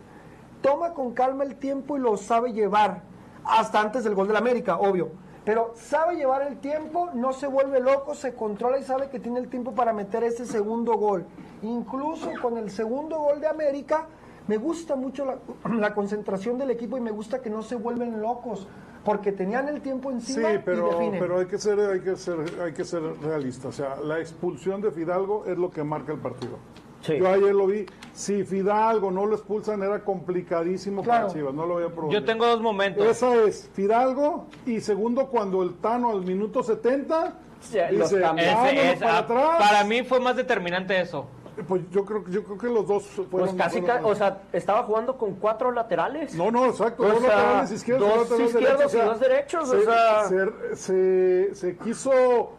Toma con calma el tiempo y lo sabe llevar. Hasta antes del gol del América, obvio. Pero sabe llevar el tiempo, no se vuelve loco, se controla y sabe que tiene el tiempo para meter ese segundo gol. Incluso con el segundo gol de América, me gusta mucho la, la concentración del equipo y me gusta que no se vuelven locos, porque tenían el tiempo Sí, encima y pero, definen. pero hay que ser, hay que ser, hay que ser realista. O sea, la expulsión de Fidalgo es lo que marca el partido. Sí. Yo ayer lo vi. Si Fidalgo no lo expulsan era complicadísimo Claro. para Chivas. No lo había probado. Yo tengo dos momentos. Esa es Fidalgo y segundo cuando el Tano al minuto 70 Sí, los Dice, cambios. Ese es- para ah, atrás. para mí fue más determinante eso. Pues yo creo, yo creo que los dos fueron. Pues casi, fueron- ca- o sea, estaba jugando con cuatro laterales. No, no, exacto. O dos sea, laterales izquierdos, dos laterales izquierdos derechos, y dos derechos, Se, o sea. se- se- se quiso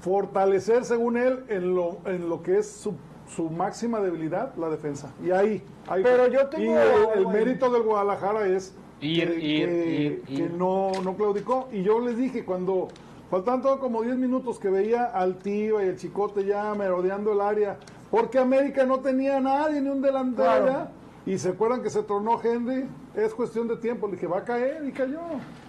fortalecer, según él, en lo, en lo que es su, su máxima debilidad, la defensa. Y ahí. ahí Pero yo tengo- Y el, mérito del Guadalajara es Ir, que, ir, que- ir, que ir. no, no claudicó. Y yo les dije, cuando faltaban todo como 10 minutos que veía al Tiva y el Chicote ya merodeando el área, porque América no tenía a nadie, ni un delantero Claro. Y se acuerdan que se tronó Henry, es cuestión de tiempo. Le dije, va a caer y cayó.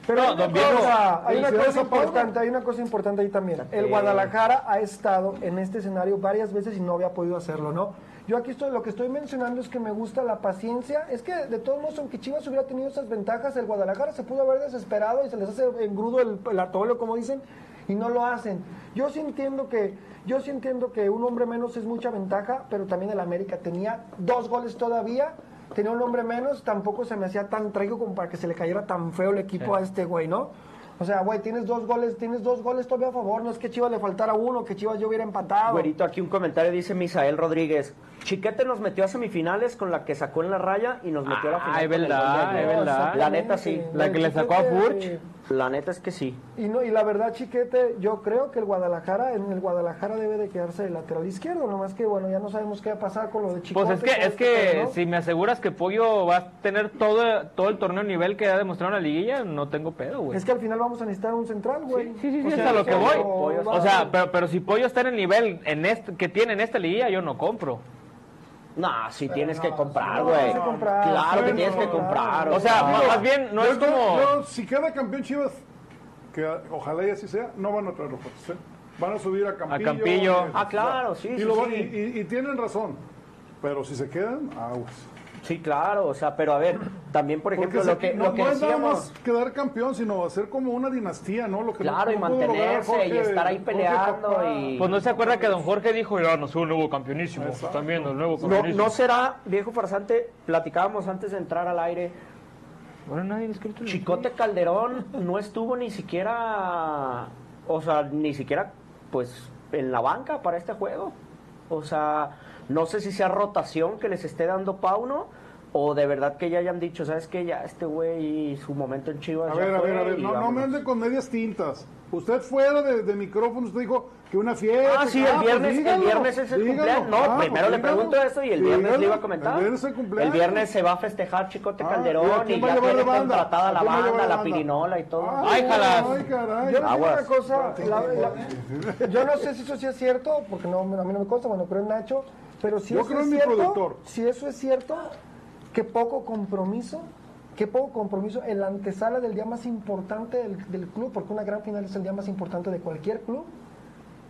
Pero No, hay una cosa, hay una importante, hay una cosa importante ahí también. El Guadalajara ha estado en este escenario varias veces y no había podido hacerlo, ¿no? Yo aquí estoy, lo que estoy mencionando es que me gusta la paciencia. Es que de todos modos, aunque Chivas hubiera tenido esas ventajas, el Guadalajara se pudo haber desesperado y se les hace engrudo el, el atole, como dicen, y no lo hacen. Yo sí entiendo que, yo sí entiendo que un hombre menos es mucha ventaja, pero también el América tenía dos goles todavía. Tenía un hombre menos, tampoco se me hacía tan trágico como para que se le cayera tan feo el equipo a este güey, ¿no? O sea, güey, tienes dos goles, tienes dos goles todavía a favor, no es que Chivas le faltara uno, que Chivas yo hubiera empatado. Güerito, aquí un comentario dice Misael Rodríguez. Chiquete nos metió a semifinales con la que sacó en la raya y nos metió a la final. Ah, es el verdad, es verdad. La neta sí. La que le sacó a Chiquete, Furch. La neta es que sí. Y, no, y la verdad, Chiquete, yo creo que el Guadalajara, en el Guadalajara debe de quedarse de lateral izquierdo, nomás que, bueno, ya no sabemos qué va a pasar con lo de Chicote. Pues es que, es este que si me aseguras que Pollo va a tener todo, todo el torneo nivel que ha demostrado en la liguilla, no tengo pedo, güey. Es que al final vamos a necesitar un central, güey. Sí, sí, sí, O es sea, a lo que voy. O sea, pero, pero si Pollo está en el nivel en este, que tiene en esta liguilla, yo no compro. No, sí tienes que comprar, no, güey. que. Claro que No, tienes que no, comprar. O sea, más bien, no Yo- es como... yo- si queda campeón Chivas, que ojalá y así sea, no van a traer refuerzos. ¿eh? Van a subir a Campillo. Campillo. eh, Ah, claro, sí, y, sí, lo van- sí. y- y- y tienen razón. Pero si se quedan, aguas. Sí, claro, o sea, pero a ver, también por ejemplo lo que, no, lo que no es nada decíamos, más quedar campeón, sino hacer como una dinastía, ¿no? Lo que claro, no- y mantenerse y estar ahí peleando y... Pues no se acuerda que don Jorge dijo, ya no soy un nuevo campeonísimo. Exacto. Viendo el nuevo No, campeonísimo. no será, viejo farsante, platicábamos antes de entrar al aire, Ahora nadie escrito el- Chicote Calderón no estuvo ni siquiera, o sea, ni siquiera, pues, en la banca para este juego. O sea, no sé si sea rotación que les esté dando Pauno o de verdad que ya hayan dicho, ¿sabes qué? Ya este güey, su momento en Chivas A ya ver, a ver, a ver, y no, no me ande con medias tintas. Usted fuera de, de micrófono, usted dijo que una fiesta. Ah, sí, el pues viernes, el viernes es el dígalo. cumpleaños. No, Ah, primero pues le dígalo, pregunto eso y el viernes dígalo. le iba a comentar. El viernes es el cumpleaños. El viernes se va a festejar Chicote Ah, Calderón ¿y y, ya tiene contratada ¿A la banda, la banda? pirinola y todo. Ay, jalas. Ay, caray. Yo digo Aguas. una cosa, la- la- yo no sé si eso sí es cierto, porque no, a mí no me consta, bueno, creo en Nacho, pero si Yo eso creo es en mi cierto, productor. si eso es cierto, qué poco compromiso, qué poco compromiso en la antesala del día más importante del, del club, porque una gran final es el día más importante de cualquier club,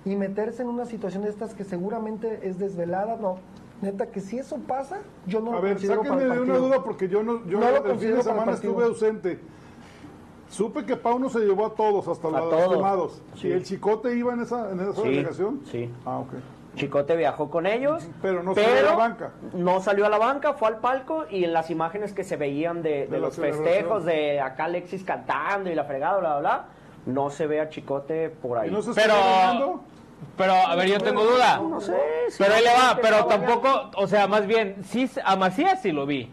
y meterse en una situación de estas que seguramente es desvelada, no. Neta, que si eso pasa, yo no A lo ver, considero para sáquenme el de una partido. duda porque yo no, yo No lo el fin de semana partido. estuve ausente. Supe que Pauno se llevó a todos, hasta los todos. Sí. ¿Y el Chicote iba en esa, en esa Sí, delegación? sí. Ah, ok. Chicote viajó con ellos, Pero no salió a la banca. no salió a la banca, fue al palco y en las imágenes que se veían de, de los festejos, de acá Alexis cantando y la fregada, bla, bla, bla, no se ve a Chicote por ahí. ¿Y no se Pero, está pero, a ver, yo tengo duda. No sé, si Pero ahí le va, pero tampoco, o sea, más bien, sí, a Macías sí lo vi.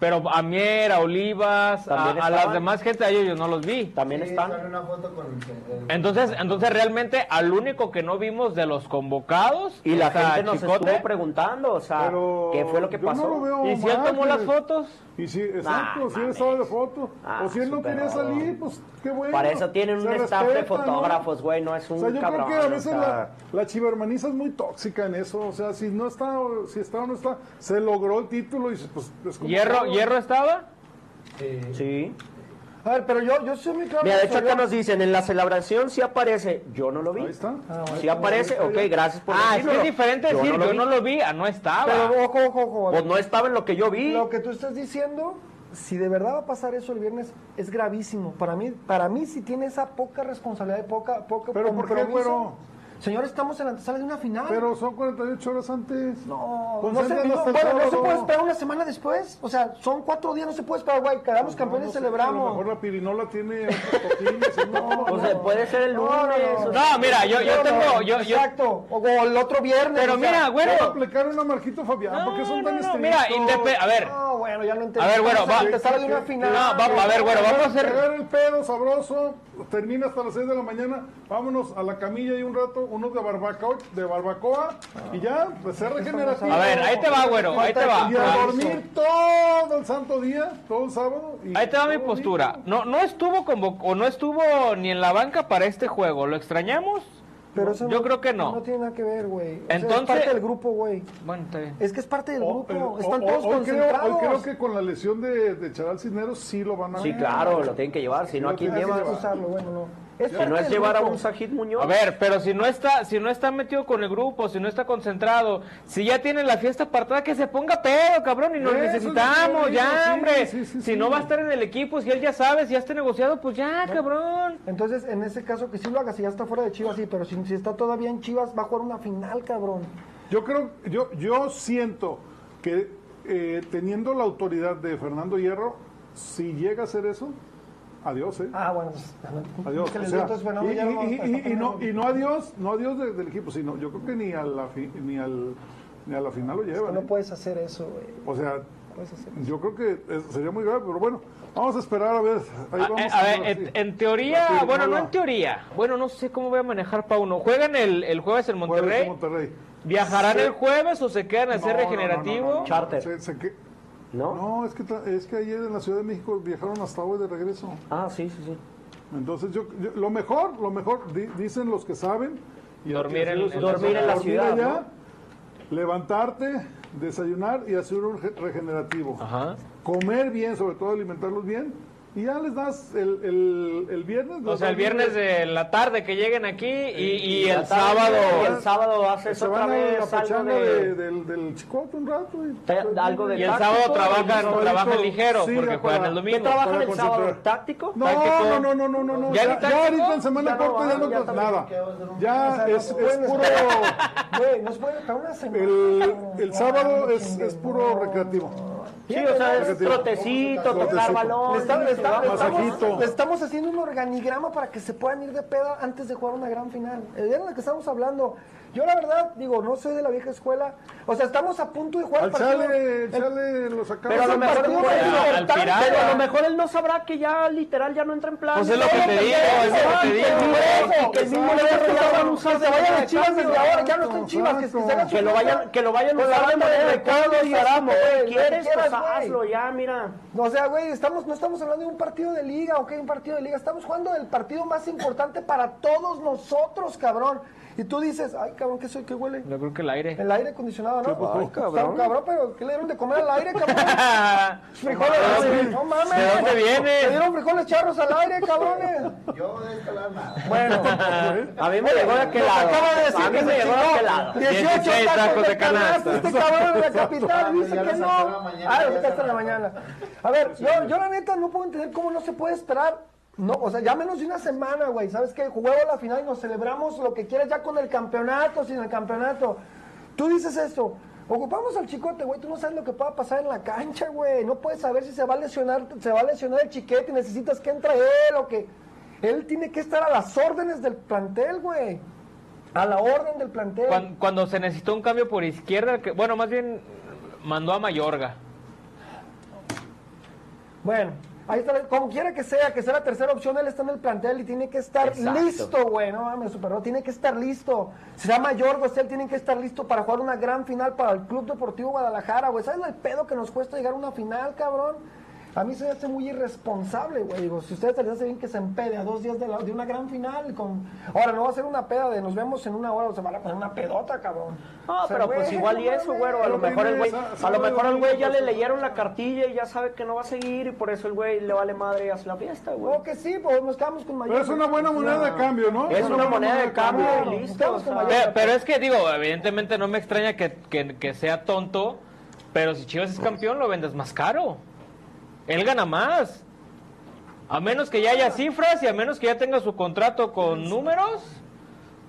Pero a Mier, a Olivas, a, las demás gente, a ellos yo no los vi. También Sí, están. sale una foto con el- Entonces, entonces realmente al único que no vimos de los convocados Y la gente nos Chicote, estuvo preguntando, o sea, Pero ¿qué fue lo que pasó? no lo veo ¿Y si él tomó que- las fotos? Y si, exacto, Nah, si él estaba de foto. Ah, o si él no quería raro. salir, pues qué bueno. Para eso tienen un staff de fotógrafos, güey, no es un O sea, yo cabrón. creo que a o veces sea, la, la chivermaniza es muy tóxica en eso. O sea, si no está, o- si está o no está, se logró el título y pues es como ¿Hierro. ¿Hierro estaba? Sí. A ver, pero yo, yo soy muy claro. Mira, de hecho acá nos dicen, en la celebración sí aparece, yo no lo vi. Ahí está. Si aparece, ok, gracias por Ah, es que es diferente decir, lo yo no lo vi, ah, no estaba. Pero ojo, ojo, ojo. Pues no estaba en lo que yo vi. Lo que tú estás diciendo, si de verdad va a pasar eso el viernes, es gravísimo. Para mí, para mí si tiene esa poca responsabilidad, poca, poca Pero ¿por qué, güero? Señores, estamos en la antesala de una final. Pero son 48 horas antes. No, no Concéntrense se, no, bueno, no se puede esperar una semana después. O sea, son cuatro días, no se puede esperar, güey. Quedamos campeones, No sé, A celebramos. lo mejor la pirinola tiene. No, O sea, puede ser el No, lunes. no, no. No, mira, yo, yo No, no, tengo. Yo, yo, Exacto. O, o el otro viernes. pero o sea, mira, Voy a güero. aplicar una Marquito Fabián. No, ¿Por qué son no, tan no, estrictos? mira, indepe- a ver. No, bueno, ya lo entendí. A ver, güero, va- la antesala de una final. No, va- a ver, güero, vamos a hacer. Pegar el pedo sabroso, termina hasta las 6 de la mañana, vámonos a la camilla y un rato, unos de barbacoa, de barbacoa y ya, pues ser regenerativo. A ver, ahí te va, güero, ahí te va. Y a dormir todo el santo día, todo el sábado. y Ahí te va mi postura. No, no estuvo convo- o no estuvo ni en la banca para este juego. ¿Lo extrañamos? Pero eso Yo creo que no. No tiene nada que ver, güey. O sea, Entonces- es parte del grupo, güey. Bueno, está bien. Es que es parte del O- grupo. Están o- todos hoy creo, concentrados. hoy creo que con la lesión de, de Charal Cisneros sí lo van a Sí, claro, lo tienen que llevar. Si no, ¿a quién Lo tienen que lleva? llevar. usarlo, bueno, no. Es Si parte no es llevar a un Sajid Muñoz. A ver, pero si no está, si no está metido con el grupo, si no está concentrado, si ya tiene la fiesta apartada, que se ponga pedo, cabrón, y nos Eso necesitamos, digo, ya, sí, hombre. sí, sí, si sí. no va a estar en el equipo, si él ya sabe, si ya está negociado, pues ya, cabrón. Entonces, en ese caso, que sí lo haga, si ya está fuera de Chivas, sí, pero si, si está todavía en Chivas, va a jugar una final, cabrón. Yo creo, yo, yo siento que eh, teniendo la autoridad de Fernando Hierro, si llega a hacer eso, adiós, ¿eh? Ah, bueno, pues. Adiós. que O les sea, digo, entonces, Fernando y, ya no y- está y- y no, poniendo- y no adiós, no adiós de- del equipo, sino yo creo que ni a la, fi- ni al, ni a la final lo llevan. No ¿eh? puedes hacer eso, güey. O sea, yo creo que sería muy grave, pero bueno, vamos a esperar a ver. Ahí A, vamos eh, a ver, ver, en, teoría, bueno, no en teoría. Bueno, no sé cómo voy a manejar Pauno. ¿Juegan el, el jueves en Jueves Monterrey? en Monterrey. ¿Viajarán Sí. el jueves o se quedan a hacer No, no, no, regenerativo? no, no, no. Charter. Se- se que- ¿No? no, es que, es que ayer en la Ciudad de México viajaron hasta hoy de regreso. Ah, sí, sí, sí. Entonces, yo, yo- lo mejor, lo mejor, di- dicen los que saben. y Dormir en- en Dormir en la dormir ciudad, allá, levantarte, desayunar y hacer un re- regenerativo. Ajá. Comer bien, sobre todo alimentarlos bien. Y ya les das el, el, el viernes. O sea, el viernes de la tarde que lleguen aquí y, y La el sábado... Y el sábado haces otra vez algo de... de- del, del chicote un rato. y- Te- algo de Y el táctico, sábado trabajan, trabajan ligero sí, porque juegan para- el ¿Qué domingo. trabajan para el sábado? ¿Táctico? No, Táctico. no, no, no, no, no, no. ¿Ya Ya, ahorita en Semana Corta ya no ya pasa nada. Ya es, puro. Güey, puede una semana. El, el sábado es, es puro recreativo. Sí, o sea, es trotecito, tocar balón. Le, está- le está- le Masajito. estamos, le estamos haciendo un organigrama para que se puedan ir de peda antes de jugar una gran final. El día en el que estamos hablando. Yo la verdad, digo, no soy de la vieja escuela. O sea, estamos a punto de jugar Al partido. chale, el- chale lo sacamos. Pero a lo mejor al. Pero a lo mejor él no sabrá que ya literal ya no entra en plan. Pues es lo que te digo, es lo que te digo. Que el mismo Exacto. Leandro ya van a usar Que se vayan de las chivas desde ahora, ya no están chivas. Que, lo vayan, que lo vayan de y lo ¿Quieres? Güey. hazlo, ya, mira. O sea, güey, estamos, no estamos hablando de un partido de liga, ok, un partido de liga. Estamos jugando el partido más importante para todos nosotros, cabrón. Y tú dices, ay, cabrón, ¿qué soy? ¿Qué huele? Yo creo que el aire. El aire acondicionado, ¿no? Ay, cabrón. cabrón, pero ¿qué le dieron de comer al aire, cabrón? frijoles, no mames. ¿De dónde viene? Le dieron frijoles charros al aire, cabrones. Yo de este lado nada. Bueno, A mí me llegó de aquel lado. acaba de decir A mí que me llegó de aquel lado. 18 16 tacos tacos de canasta. Este cabrón de la capital Ah, dice que no. sacaron la mañana, Ah, lo sacaste en la mañana. A ver, yo, yo la neta no puedo entender cómo no se puede esperar. No, o sea, ya menos de una semana, güey. ¿Sabes qué? Juguemos la final y nos celebramos lo que quieras ya con el campeonato, sin el campeonato. Tú dices esto. Ocupamos al chicote, güey. Tú no sabes lo que pueda pasar en la cancha, güey. No puedes saber si se va a lesionar, se va a lesionar el chiquete y necesitas que entre él o que. Él tiene que estar a las órdenes del plantel, güey. A la orden del plantel. Cuan- Cuando, se necesitó un cambio por izquierda, que, bueno, más bien mandó a Mayorga. Bueno, ahí está, como quiera que sea, que sea la tercera opción, él está en el plantel y tiene que estar Exacto. listo, güey, no mames, superó, tiene que estar listo. Será mayor, güey, él tiene que estar listo para jugar una gran final para el Club Deportivo Guadalajara, güey. ¿Sabes el pedo que nos cuesta llegar a una final, cabrón? A mí se me hace muy irresponsable, güey. Digo, si ustedes les hace bien que se empede a dos días de, la- de una gran final con... Ahora, no va a ser una peda de nos vemos en una hora, o se van a poner una pedota, cabrón. No, O sea, pero pues igual y no eso, güero. A lo Pero mejor el güey, a lo mejor al güey ya le leyeron la cartilla y ya sabe que no va a seguir y por eso el güey le vale madre y hace la fiesta, güey. O que sí, pues nos quedamos con mayor. Pero es una buena moneda de cambio, ¿no? Es una moneda de cambio cambio. y listo. O sea, mayor- Pero, pero es que digo, evidentemente no me extraña que, que- que sea tonto, pero si Chivas es campeón lo vendes más caro. Él gana más. A menos que ya haya cifras y a menos que ya tenga su contrato con números,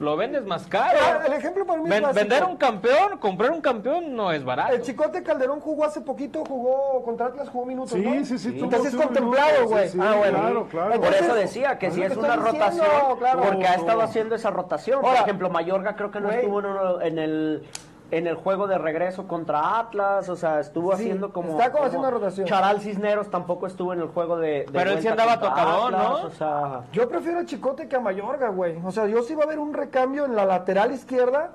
lo vendes más caro. Ah, el ejemplo para mí es Ven- vender un campeón, comprar un campeón no es barato. El Chicote Calderón jugó hace poquito, jugó contra Atlas, jugó minutos, Sí, ¿no? sí, sí, Entonces es contemplado, güey. sí, sí, ah, bueno. claro, claro. Por eso decía que si es que una diciendo, rotación, claro. porque ha estado haciendo esa rotación. Por ejemplo, Mayorga creo que no estuvo en el en el juego de regreso contra Atlas, o sea, estuvo Sí, haciendo como... está como haciendo rotación. Charal Cisneros tampoco estuvo en el juego de... de Pero él sí andaba Atlas, ¿no? O sea, Yo prefiero a Chicote que a Mayorga, güey. O sea, yo sí va a haber un recambio en la lateral izquierda.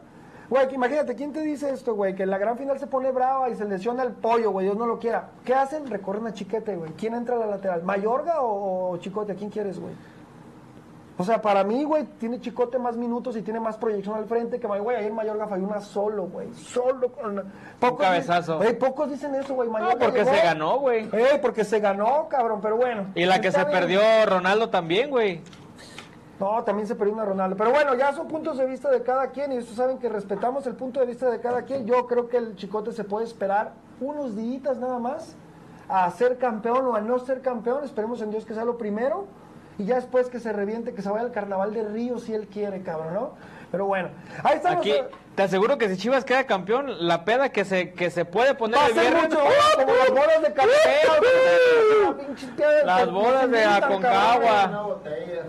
Güey, que imagínate, ¿quién te dice esto, güey? Que en la gran final se pone brava y se lesiona el pollo, güey, Dios no lo quiera. ¿Qué hacen? Recorren a Chiquete, güey. ¿Quién entra a la lateral? ¿Mayorga o, o Chicote? ¿A quién quieres, güey? O sea, para mí, güey, tiene Chicote más minutos y tiene más proyección al frente que Mayorga. Güey, ayer Mayorga falló una solo, güey. Solo con... Pocos cabezazo. Güey, pocos dicen eso, güey. No, Mayorga porque llegó- se ganó, güey. Eh, porque se ganó, cabrón, pero bueno. Y la que se bien. perdió Ronaldo también, güey. No, también se perdió una Ronaldo. Pero bueno, ya son puntos de vista de cada quien y ustedes saben que respetamos el punto de vista de cada quien. Yo creo que el Chicote se puede esperar unos días nada más a ser campeón o a no ser campeón. Esperemos en Dios que sea lo primero y ya después que se reviente, que se vaya al carnaval de Río si él quiere, cabrón, ¿no? Pero bueno, ahí estamos. Aquí te aseguro que si Chivas queda campeón, la peda que se que se puede poner el viernes. mucho, como las bodas de tía- Las se de Aconcagua.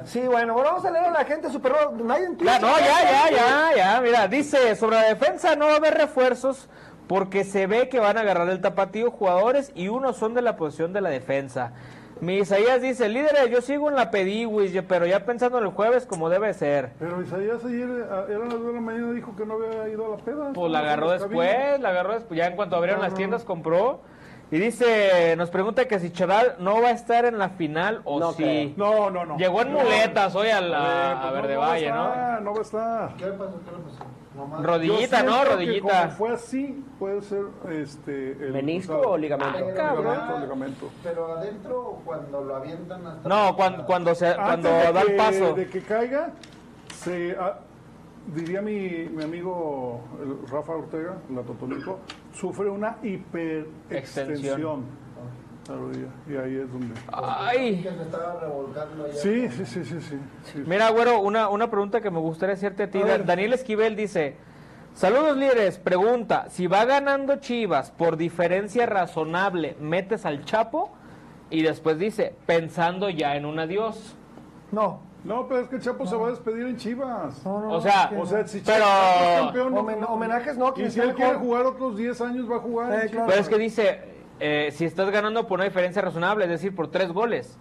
Sí, bueno, bueno, vamos a leer a la gente super Nadie en Twitch, no, ya, ya, ya, ya. Mira, dice, sobre la defensa no va a haber refuerzos porque se ve que van a agarrar el tapatío jugadores y unos son de la posición de la defensa. Mi Isaías dice, líderes, yo sigo en la pediwis, pero ya pensando en el jueves como debe ser. Pero Isaías ayer, a- eran las 2 de la mañana, dijo que no había ido a la peda. Pues la agarró después, la agarró después, ya en cuanto abrieron las tiendas compró. Y dice, nos pregunta que si Charal no va a estar en la final o No si... No, no, no. Llegó en No. muletas hoy a Eh, la pues a Verde no, va a Valle, ¿no? estar, No va a estar. ¿Qué le pasó? ¿Qué le pasó? Nomás- Rodillita, ¿no? Rodillita. como fue así, puede ser este. el ¿Menisco o ligamento? Pero Ligamento, ya- ligamento. Pero adentro, cuando lo avientan hasta. No, cuando, cuando, se, cuando de da el paso. De que caiga, se, ah, diría mi, mi amigo el Rafa Ortega, la Totonico, sufre una hiperextensión. La rodilla, y ahí es donde. Ay. Que se estaba revolcando allá. Sí, sí, sí, sí, sí. sí. Mira, güero, una, una pregunta que me gustaría hacerte a ti. A. Daniel Esquivel dice, saludos líderes, pregunta, si va ganando Chivas por diferencia razonable, ¿metes al Chapo? Y después dice, pensando ya en un adiós. No. No, pero es que Chapo se va a despedir en Chivas. No, no, O no, sea, O sea, si Pero- Chapo es campeón, no- Homen- homenajes no, quien Y si él quiere jugar otros 10 años, va a jugar. Eh, claro. Pero es que dice, eh, si estás ganando por una diferencia razonable, es decir, por tres goles,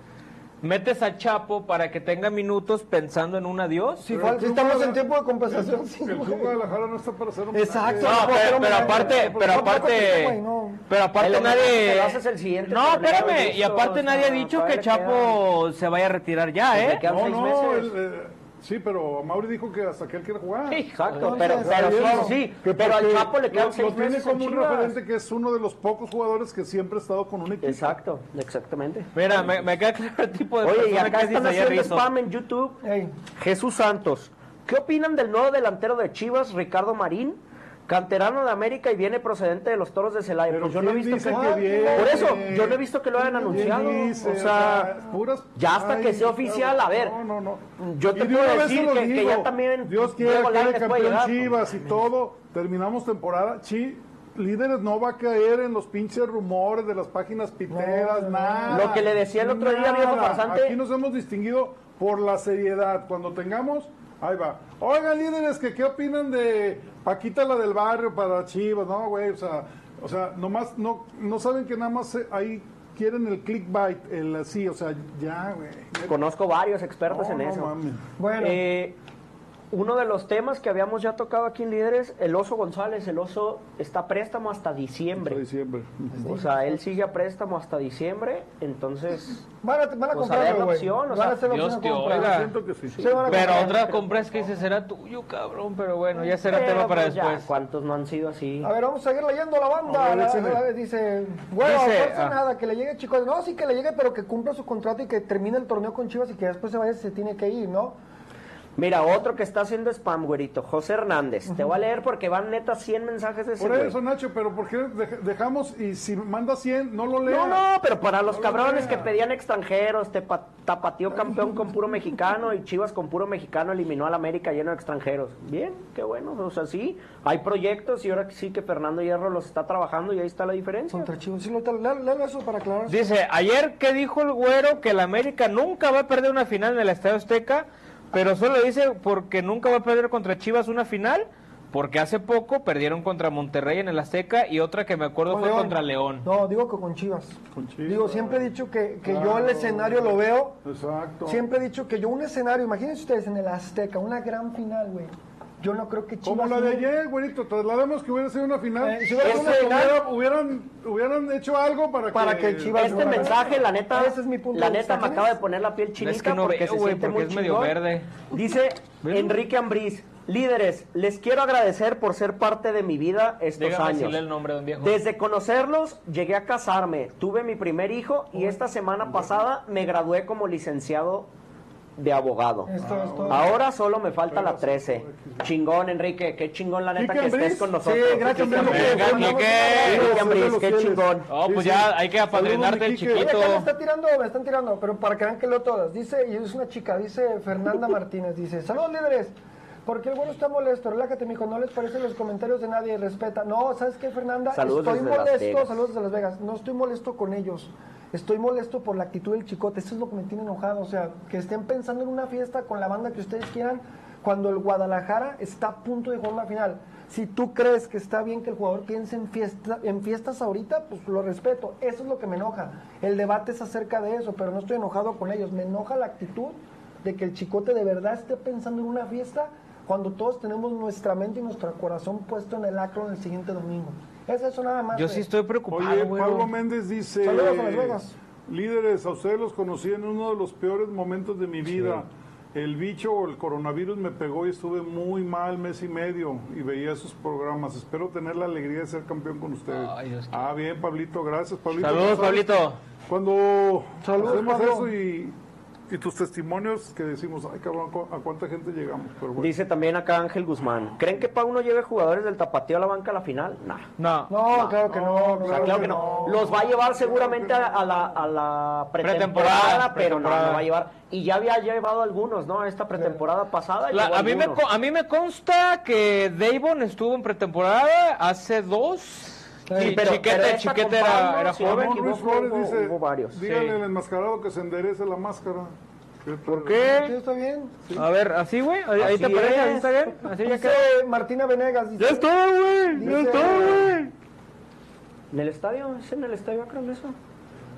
metes a Chapo para que tenga minutos pensando en un adiós. Si, Pero estamos en tiempo de compensación, sí, El. Club Guadalajara no está para hacer un Exacto. No, no, pero, pero pero me- aparte, pero no, aparte, pero aparte nadie, se lo haces el siguiente no, espérame, y aparte o nadie ha dicho que Chapo se vaya a retirar ya, Pues ¿eh? No, seis no, meses. el, eh, sí, pero Mauri dijo que hasta que él quiera jugar. Exacto, pero, pero sí, Que pero al Chapo le quedan lo, seis lo tiene como un Chivas. referente que es uno de los pocos jugadores que siempre ha estado con un equipo. Exacto, exactamente. Mira, me, me queda claro el tipo de Oye, y acá que es están haciendo Rizzo. spam en YouTube. Ey, Jesús Santos. ¿Qué opinan del nuevo delantero de Chivas, Ricardo Marín? Canterano de América y viene procedente de los toros de Celaya. Pero Pues yo no he ¿quién visto que, que viene? Por eso, yo no he visto que lo hayan ¿Quién anunciado. dice? o sea, puras- ya hasta que sea oficial, a ver. No, no, no. yo te puedo decir que- que ya también Dios quiere Diego que campeón llegar. Chivas y todo. Terminamos temporada. Chi, líderes no va a caer en los pinches rumores de las páginas piteras, No, nada. Lo que le decía el otro día, viejo Nada. farsante. Aquí nos hemos distinguido por la seriedad. Cuando tengamos, ahí va. Oigan, líderes, que qué opinan de Paquita la del barrio para Chivas, ¿no, güey? O sea, o sea, nomás, no, no saben que nada más eh, ahí quieren el clickbait, el así, o sea, ya, güey. Conozco varios expertos No, en no eso. mames. Bueno, Eh, uno de los temas que habíamos ya tocado aquí en Líderes, el Oso González, el Oso está a préstamo hasta Hasta diciembre. diciembre. O sea, él sigue a préstamo hasta diciembre, entonces van a, van a pues, comprarlo, la opción, o Van sea, a hacer la Dios opción te comprar. oiga. Siento que sí. Sí, van a Pero comprar. otra compra es que dice será tuyo, cabrón, pero bueno, ya será Pero, tema para pues, ya, después. ¿Cuántos no han sido así? A ver, vamos a seguir leyendo la banda. La- la- dice, bueno, Dice, no pasa ah. nada, que le llegue chico. No, sí que le llegue, pero que cumpla su contrato y que termine el torneo con Chivas y que después se vaya si se tiene que ir, ¿no? Mira, otro que está haciendo spam, güerito, José Hernández. Te voy a leer porque van neta 100 mensajes de ese Por güey. eso, Nacho, pero ¿por qué dej- dejamos y si manda 100, no lo lea? No, no, pero para los No lo cabrones lea. que pedían extranjeros, te pa- tapateó campeón con puro mexicano y Chivas con puro mexicano eliminó al América lleno de extranjeros. Bien, qué bueno, o sea, sí, hay proyectos y ahora sí que Fernando Hierro los está trabajando y ahí está la diferencia. Contra Chivas. Sí, lo- léelo eso para aclarar. Dice, ayer que dijo el güero que el América nunca va a perder una final en el Estadio Azteca, pero solo dice porque nunca va a perder contra Chivas una final, porque hace poco perdieron contra Monterrey en el Azteca y otra que me acuerdo Con fue León. contra León. No, digo que con Chivas. Con Chivas. Digo, siempre he dicho que, que yo el escenario lo veo. Exacto. Siempre he dicho que yo un escenario, imagínense ustedes en el Azteca, una gran final, güey. Yo no creo que Chivas. Como la de ayer, güerito, traslademos que hubiera sido una final. Eh, si hubiera una final- hubiera- hubieran, hubieran hecho algo para, Para que Chivas- Este mensaje, la neta, Ese es mi punto la neta me acaba de poner la piel chinita Es que no porque veo, se güey, siente porque muy es medio chingón. verde. Dice. Enrique Ambriz, líderes, les quiero agradecer por ser parte de mi vida estos Dígame años. decirle el nombre, don viejo. Desde conocerlos llegué a casarme, tuve mi primer hijo y esta semana pasada me gradué como licenciado de abogado. Esto. Ahora solo me falta la 13. Chingón, Enrique, qué chingón la neta que estés con nosotros. Sí, gracias, Enrique. Qué chingón. Oh, pues Sí, ya hay que apadrinarte el chiquito. Me está tirando, me están tirando, pero para que vean que leo todas. Dice, y es una chica, dice Fernanda Martínez, dice, saludos líderes. Porque el bueno está molesto, relájate, mijo, no les parecen los comentarios de nadie, respeta. No, ¿sabes qué, Fernanda? Saludos estoy desde Las molesto, Vegas. saludos desde Las Vegas. No estoy molesto con ellos. Estoy molesto por la actitud del chicote. Eso es lo que me tiene enojado. O sea, que estén pensando en una fiesta con la banda que ustedes quieran cuando el Guadalajara está a punto de jugar una final. Si tú crees que está bien que el jugador piense en, fiesta, en fiestas ahorita, pues lo respeto. Eso es lo que me enoja. El debate es acerca de eso, pero no estoy enojado con ellos. Me enoja la actitud de que el chicote de verdad esté pensando en una fiesta cuando todos tenemos nuestra mente y nuestro corazón puesto en el acro el siguiente domingo. Es eso nada más. Yo sí estoy preocupado, Oye, güero. Pablo Méndez dice... Saludos a Las Vegas. Líderes, a ustedes los conocí en uno de los peores momentos de mi vida. El bicho o el coronavirus me pegó y estuve muy mal mes y medio y veía sus programas. Espero tener la alegría de ser campeón con ustedes. Ay, ah, bien, Pablito, gracias, Pablito. Saludos, Pablito. Cuando Saludos, hacemos Pablo. eso y, y tus testimonios que decimos, ay cabrón, ¿cu- ¿a cuánta gente llegamos? Pero bueno. Dice también acá Ángel Guzmán. ¿Creen que Pau no lleve jugadores del tapateo a la banca a la final? Nah. No. No, claro que no. O sea, claro que no. Los va a llevar seguramente a, a la, a la pretemporada, Pretemporada, pero no, pretemporada. no va a llevar. Y ya había llevado algunos, ¿no? Esta pretemporada pasada. La- a, mí me, a mí me consta que Davon estuvo en pretemporada hace dos. Sí, y pero- Chiquete, pero Chiquete era, era sí, joven. Luis Flores hubo- dice, hubo varios. díganle Sí. al enmascarado que se enderece la máscara. ¿Por Sí, qué? está bien. A ver, ¿así, güey? ¿Ahí te parece? ¿Así es. está bien? ¿Así ya Dice quedó? Martina Venegas. Dice, ¡Ya está, güey! ¡Ya está, güey! ¿En el estadio? ¿Es en el estadio Akron eso?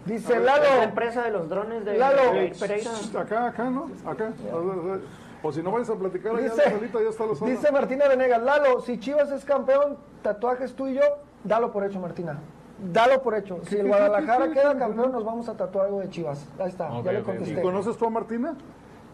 Dice Es la Lalo. empresa de los drones de Lalo. de Pereira. Acá, acá, ¿no? Acá. O si no vais a platicar allá Dice, solita, ya está la dice Martina Venegas, Lalo, si Chivas es campeón, tatuajes tú y yo, dalo por hecho, Martina. Dalo por hecho. Si el Guadalajara queda campeón, nos vamos a tatuar algo de Chivas. Ahí está, ya le contesté. ¿Y conoces tú a Martina?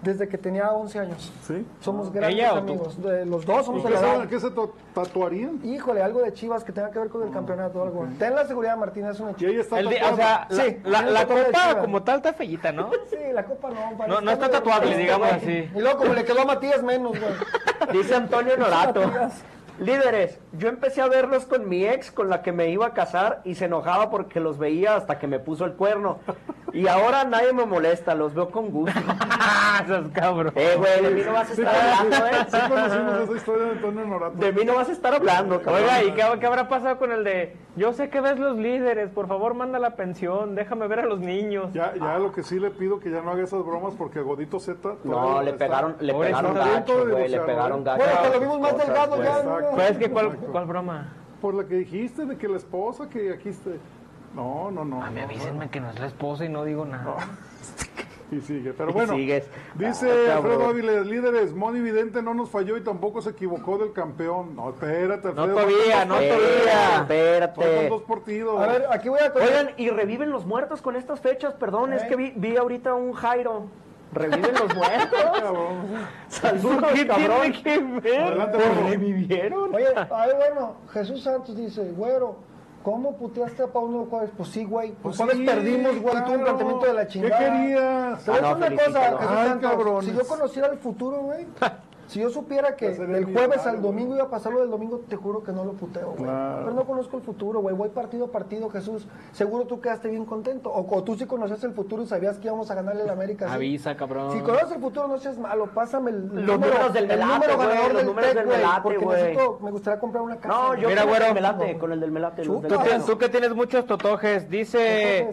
Desde que tenía 11 años. Sí. Somos grandes ¿Ella o tú? amigos. De los dos ¿Y somos de qué, la se, edad. qué se to- tatuarían? Híjole, algo de Chivas que tenga que ver con el campeonato o algo. Ten la seguridad, Martina, es una ahí está o sea, la, Sí, copa como tal está fellita, ¿no? Sí, la copa no. No, no está tatuable, digamos así. Y luego como le quedó a Matías menos, güey. Dice Antonio Norato. Líderes, yo empecé a verlos con mi ex con la que me iba a casar y se enojaba porque los veía hasta que me puso el cuerno. Y ahora nadie me molesta, los veo con gusto. Esos cabrón. Eh, güey, de mí no vas a estar hablando, Sí eh. conocimos esa historia de Antonio Norato. De mí no vas a estar hablando, cabrón. Oiga, ¿y qué, qué habrá pasado con el de yo sé que ves los líderes, por favor manda la pensión, déjame ver a los niños? Ya, ya lo que sí le pido que ya no haga esas bromas porque Godito Z... No, le pegaron, le pegaron está bien todo gacho, güey, le pegaron ¿eh? gacho. Bueno, que lo vimos más delgado ya. Exacto. ¿no? Pues es que, ¿cuál, cuál broma? Por la que dijiste de que la esposa, que aquí esté... No, no, no. A mí no, avísenme que no es la esposa y no digo nada. Y sigue, pero bueno. sigues. Dice Ah, Alfredo. Áviles, líderes, Moni Vidente no nos falló y tampoco se equivocó del campeón. No, espérate, Alfredo. todavía, no todavía. partidos. Faltan Espérate. dos partidos. A ver, aquí voy a Oigan, y reviven los muertos con estas fechas, perdón, es que vi, vi ahorita un Jairo. Reviven los muertos. Cabrón. Saludos, ¿Qué cabrón. tiene que ver? Revivieron. Oye, ay, bueno, Jesús Santos dice, güero, ¿Cómo puteaste a Pauno Juárez? Pues sí, güey. Pues Juárez sí, perdimos, güey. Tuvo un claro. planteamiento de la ¿Qué chingada. querías? Te voy a Ah, no, decir una cosa. Jesús Ay, Santos, cabrones. Si yo conociera el futuro, güey. Si yo supiera que del jueves al domingo iba a pasar lo del domingo, te juro que no lo puteo, güey. Claro. Pero no conozco el futuro, güey. Voy partido a partido, Jesús. Seguro tú quedaste bien contento. O, o tú sí conocías el futuro y sabías que íbamos a ganarle a América. ¿sí? Avisa, cabrón. Si conoces el futuro, no seas malo. Pásame el, el Los números del el Melate, número los del números del güey, Melate, Porque güey. necesito, me gustaría comprar una casa. No, yo Mira, con el güero. del Melate, con el del Melate. del Tú, que- Melate. tú que tienes muchos totojes, dice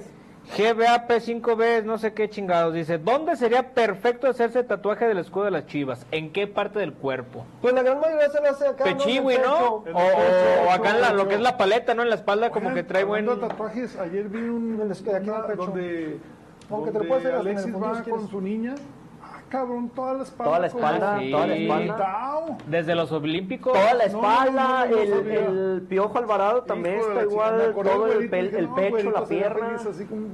GBAP5B, no sé qué chingados, dice, ¿dónde sería perfecto hacerse tatuaje del escudo de las chivas? ¿En qué parte del cuerpo? Pues la gran mayoría se lo hace acá. Pechiwi, En el ¿no? pecho. En el o- pecho, o acá en la- lo que es la paleta, ¿no? En la espalda como que trae buen... Tatuajes, ayer vi un El esque- aquí en el pecho. donde, Aunque te lo puedes hacer en el Alexis va con su niña. Cabrón, toda la espalda. Toda la espalda, Sí. toda la espalda. Desde los olímpicos. Toda la espalda, no, no, no el, el piojo Alvarado también Hijo está igual, acordé todo el, el no, pecho, güerito, la pierna. así como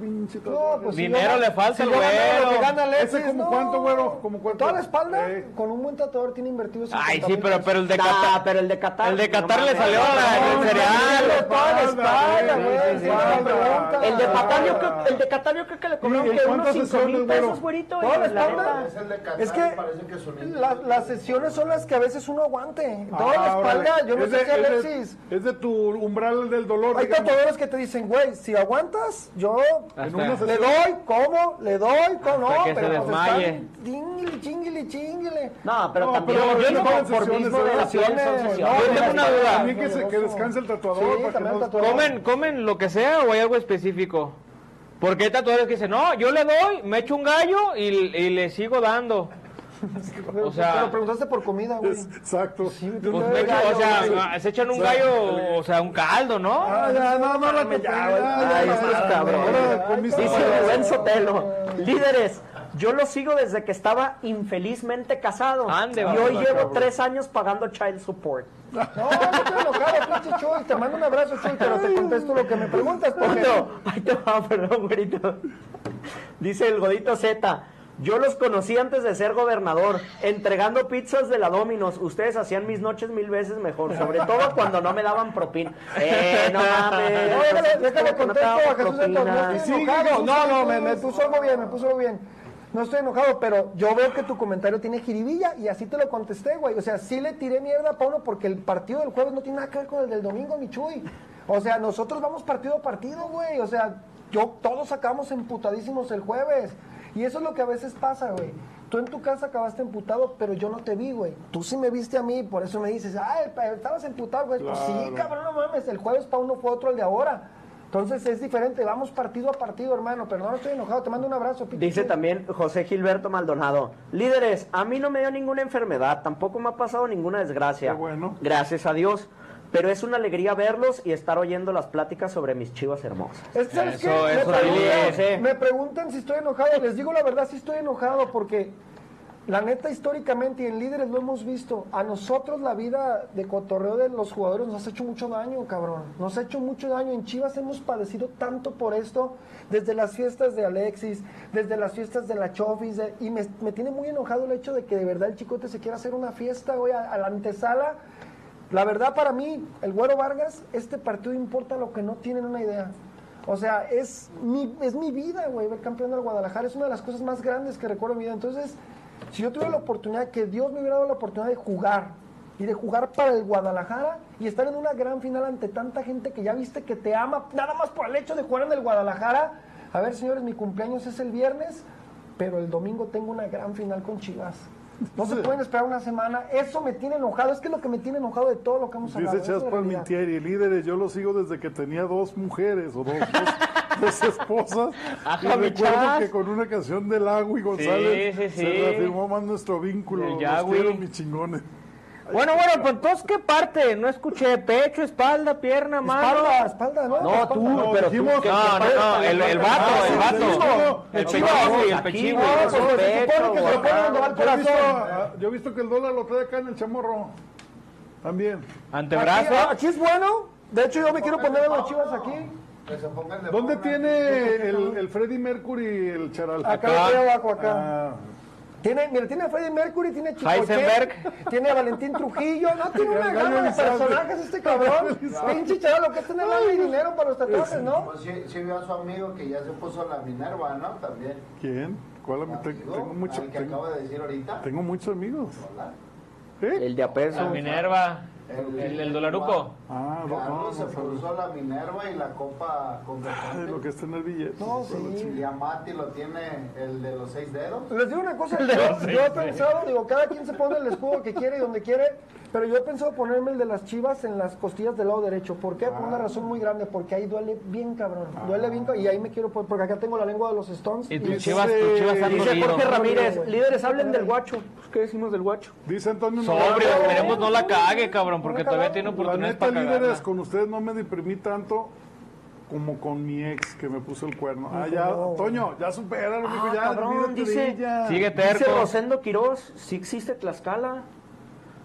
pues si Dinero gano- le falta si al güero. gana ¿Ese como no. cuánto, güero? ¿Como cuánto? Toda la espalda, Eh. con un buen tatuador tiene invertido 50 Ay, sí, pero, pero el de Nah, Qatar... pero el de Qatar. El de Qatar le salió la- el cereal. Toda la espalda, güey. El de Qatar, yo creo, el de Qatar yo creo que le cobraron ¿Y que unos cuántas 5 sesiones, mil pesos, güerito. Toda la espalda. El de Qatar Es que parece que la- las sesiones son las que a veces uno aguante. Toda la Ah, órale. espalda, yo no Es sé de- si es de- Alexis. Es de tu umbral del dolor. Hay tatuadores que te dicen, güey, si aguantas, yo En una Hasta- le doy, ¿cómo? Le doy, ¿cómo? Hasta No, que se pero pues desmaye. están Chinguile, chinguile, chinguile. No, pero No, también pero yo no hago por mismo de la sesiones. no, Yo tengo una duda. También que, se, que descanse el tatuador. Sí, para que también no- el tatuador. ¿Comen, ¿Comen lo que sea o hay algo específico? Porque hay tatuadores que dicen, no, yo le doy, me echo un gallo y, y le sigo dando. O sea- pero preguntaste por comida, güey. Exacto. Pues me gallo, o sea, güey. se echan un gallo, o sea, un caldo, ¿no? Ah, ya, no, no, no, ya, ya, ya, ya, ya, líderes, yo lo sigo desde que estaba infelizmente casado. Ande, y hoy llevo cabrón. tres años pagando child support. No, no estoy enojado, pinche Chuy. Te mando un abrazo, Chuy, pero te contesto lo que me preguntas. Porque... Ahí te va, perdón, güerito. Dice el Godito Z. Yo los conocí antes de ser gobernador, entregando pizzas de la Dominos. Ustedes hacían mis noches mil veces mejor, sobre todo cuando no me daban propina. Eh, no mames. No, déjale, déjale ¿Cómo que no te contesto daban a Jesús Santos. No No, me, me puso algo bien, me puso algo bien. No estoy enojado, pero yo veo que tu comentario tiene jiribilla y así te lo contesté, güey. O sea, sí le tiré mierda a Pauno porque el partido del jueves no tiene nada que ver con el del domingo, mi Chuy. O sea, nosotros vamos partido a partido, güey. O sea, yo todos acabamos emputadísimos el jueves. Y eso es lo que a veces pasa, güey. Tú en tu casa acabaste emputado, pero yo no te vi, güey. Tú sí me viste a mí, por eso me dices, ah, estabas emputado, güey. Pues sí, cabrón, no mames. El jueves para uno fue otro el de ahora. Entonces es diferente, vamos partido a partido, hermano. Pero no estoy enojado, te mando un abrazo, Pichi. Dice también José Gilberto Maldonado, líderes, a mí no me dio ninguna enfermedad, tampoco me ha pasado ninguna desgracia. Qué bueno. Gracias a Dios. Pero es una alegría verlos y estar oyendo las pláticas sobre mis chivas hermosas. Es que, ¿sabes Eso, qué? eso me, preguntan, me preguntan si estoy enojado. Les digo la verdad, sí estoy enojado porque la neta históricamente y en líderes lo hemos visto. A nosotros la vida de cotorreo de los jugadores nos ha hecho mucho daño, cabrón. Nos ha hecho mucho daño. En Chivas hemos padecido tanto por esto, desde las fiestas de Alexis, desde las fiestas de la Chofis, y me, me tiene muy enojado el hecho de que de verdad el chicote se quiera hacer una fiesta, a, a la antesala. La verdad para mí, el Güero Vargas, este partido importa lo que no tienen una idea. O sea, es mi, es mi vida, güey, ver campeón del Guadalajara. Es una de las cosas más grandes que recuerdo en mi vida. Entonces, si yo tuviera la oportunidad, que Dios me hubiera dado la oportunidad de jugar y de jugar para el Guadalajara y estar en una gran final ante tanta gente que ya viste que te ama, nada más por el hecho de jugar en el Guadalajara. A ver, señores, mi cumpleaños es el viernes, pero el domingo tengo una gran final con Chivas. No se pueden esperar una semana. Eso me tiene enojado. Es que es lo que me tiene enojado de todo lo que hemos hablado. Dice Esa es la Chas realidad. Palmintieri, líderes, yo lo sigo desde que tenía dos mujeres o dos, dos, dos esposas. y Ajá, mi recuerdo Chas. que con una canción de Lagui González Sí, sí, sí. se reafirmó más nuestro vínculo. El Los quiero, mis chingones. Bueno, bueno, pues entonces, ¿qué parte? No escuché, pecho, espalda, pierna, mano. Espalda, espalda, ¿no? No, tú, No, pero dijimos tú, que- No, no, no, el, el vato, Ah, el vato. El sí, el aquí, pues, se supone que se lo ponen donde va el Yo he, visto, corazón. ah, yo he visto que el dólar lo trae acá en el chamorro. También. Aquí, Antebrazo. aquí es bueno. De hecho, yo me quiero poner a las chivas aquí. Que se pongan de ¿Dónde tiene el, el Freddie Mercury el charal? Acá, aquí abajo, acá. Ah, Tiene, mira, tiene a Freddie Mercury, tiene a Chico Heisenberg. Che, tiene a Valentín Trujillo, no, tiene una gama de personajes este cabrón. Pinche chaval, lo que es tener y dinero para los tatuajes, ¿no? Pues sí, sí vio a su amigo que ya se puso la Minerva, ¿no? También. ¿Quién? ¿Cuál Amigo, tengo, mucho- al que tengo, acabo de decir ahorita. tengo muchos amigos. Hola. ¿Eh? El de a peso. La Minerva. El, el dolaruco. Ah, Carlos no, se puso la Minerva y la copa con Ay, lo que está en el billete. No, sí. Y a Mati lo tiene el de los seis dedos. Les digo una cosa, yo, yo he pensado, digo, cada quien se pone el escudo que quiere y donde quiere, pero yo he pensado ponerme el de las chivas en las costillas del lado derecho. ¿Por qué? Por una razón muy grande, porque ahí duele bien cabrón. Duele bien, y ahí me quiero poner, porque acá tengo la lengua de los Stones. Y y- tus chivas, tus chivas han Dice. Jorge Ramírez, líderes, hablen del guacho. Pues, ¿Qué decimos del guacho? Dice Antonio Sobrio, esperemos no la cague, cabrón, porque No la todavía tiene La oportunidades neta, para líderes, cagarla. con ustedes no me deprimí tanto como con mi ex que me puso el cuerno. Ah, ya, no. Toño, ya supéralo, mijo, Ah, ya, cabrón, dice-. Sigue Dice. Rosendo Quiroz, sí existe Tlaxcala.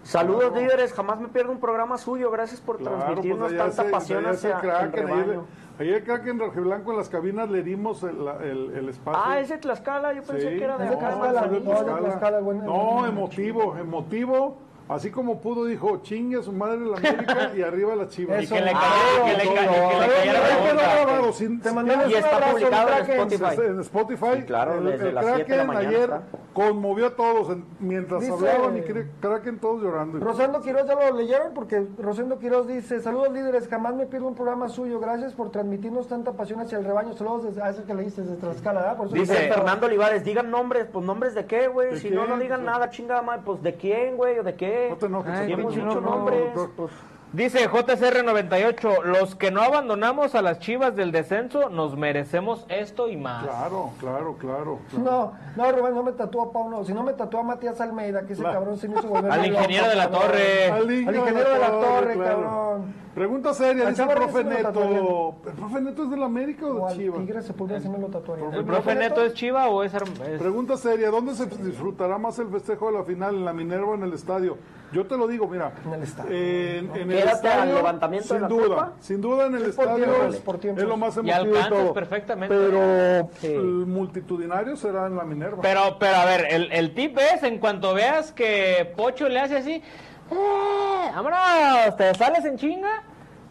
Saludos líderes, jamás me pierdo un programa suyo, gracias por Claro, transmitirnos pues tanta ese- pasión hacia el Kraken, ayer, ayer Kraken Rojiblanco en las cabinas le dimos el, el, el espacio. Ah, ese Tlaxcala, yo pensé Sí. que era de acá. Tlaxcala, no, Tlaxcala. Tlaxcala, No, emotivo, emotivo. Así como pudo, dijo, chingue a su madre la América y arriba las chivas. Y que le Eso. cayera, le y le la está publicado en. Spotify. en Spotify. Sí, claro, el, desde el las siete de la Kraken mañana ayer está. conmovió a todos. en- mientras Dice- hablaban y Kraken todos llorando. Rosendo Quiroz, ya lo leyeron porque Rosendo Quiroz dice, saludos líderes, jamás me pierdo un programa suyo, gracias por transmitirnos tanta pasión hacia el rebaño, saludos desde, a ese que leíste desde Tlaxcala, ¿verdad? Por eso Dice Fernando Olivares, digan nombres, pues nombres de qué, güey. ¿De Si no, no digan nada, chingada madre, pues de quién, güey, o de qué. No te enojes, Ay, hemos no, no, nombres, pues. Dice JCR98, los que no abandonamos a las chivas del descenso nos merecemos esto y más. Claro, claro, claro. claro. No, no, Rubén, no me tatuó a Pauno, si no me tatuó a Matías Almeida, que ese Claro. cabrón se me hizo volver Al loco, ingeniero de la cabrón. torre. Al ingeniero de la torre, claro. cabrón. Pregunta seria, dice el profe Neto. ¿El profe Neto es del América o O de Chivas? Tigre se podría lo tatuaría. ¿El profe Neto es chiva o es, es- Pregunta seria, ¿dónde se disfrutará más el festejo de la final? ¿En la Minerva o en el estadio? Yo te lo digo, mira. En el estadio. En, en el Quédate al levantamiento de sin la duda. copa. Sin duda en el estadio es, es lo más Y emotivo de alcanzas todo. perfectamente. Pero Sí. el multitudinario será en la Minerva. Pero, pero a ver, el, el tip es, en cuanto veas que Pocho le hace así, ¡eh! ¡Vámonos! ¿Te sales en chinga?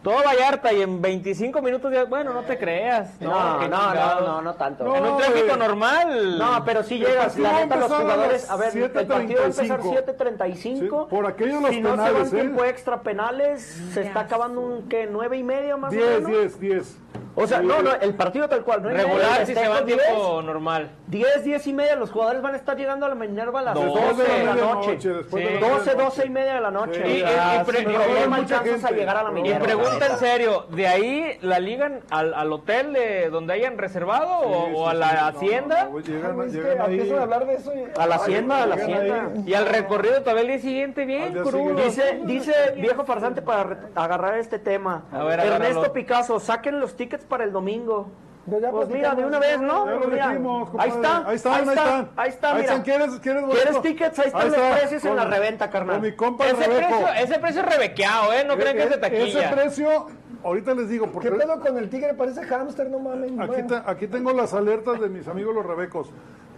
Todo Vallarta y en 25 minutos ya, bueno, no te creas. No, no, no, chingados. no, no tanto. No, En un tráfico güey. normal. No, pero si El llegas, la neta, los jugadores, a ver, el partido va a empezar 7:35. 7.35. Sí, por aquello de los si no se penales, van ¿eh? tiempo extra penales, se está acabando un, ¿qué? ¿Nueve y media más o 10, menos? 10, 10. O sea, no, no, el partido tal cual, y media, Regular si se va 10, tiempo normal. 10, 10 y media, los jugadores van a estar llegando a la Minerva a las Doce. 12 de la noche. después Sí. de las 12, nueve 12 y media de la noche. Sí, y- Ah, y y alcanzas a llegar a la Y Y Minerva. pregunta en serio, ¿de ahí la ligan al, al hotel de donde hayan reservado o, Sí, o sí, a la sí, no, hacienda? no, no, empiezan a hablar de eso y... A la hacienda, a la hacienda. ahí. Y al recorrido todavía el día siguiente, bien. Dice, dice viejo farsante para agarrar este tema. A Ernesto. Picasso, saquen los tickets para el domingo. Ya Pues mira, de una vez, ¿no? Ya lo Pues dijimos, ahí está, Ahí están, ahí están. Ahí está, Ahí mira. están. ¿Quieres, quieres, ¿Quieres tickets? Ahí están los está. precios en Con- la reventa, carnal. Con mi compa Ese Rebeco. precio, ese precio es rebequeado, ¿eh? No crean que es de taquilla. Ese precio, ahorita les digo, porque ¿Qué pedo con el tigre? Parece hámster, no mames. aquí, bueno. te- aquí tengo las alertas de mis amigos los Rebecos.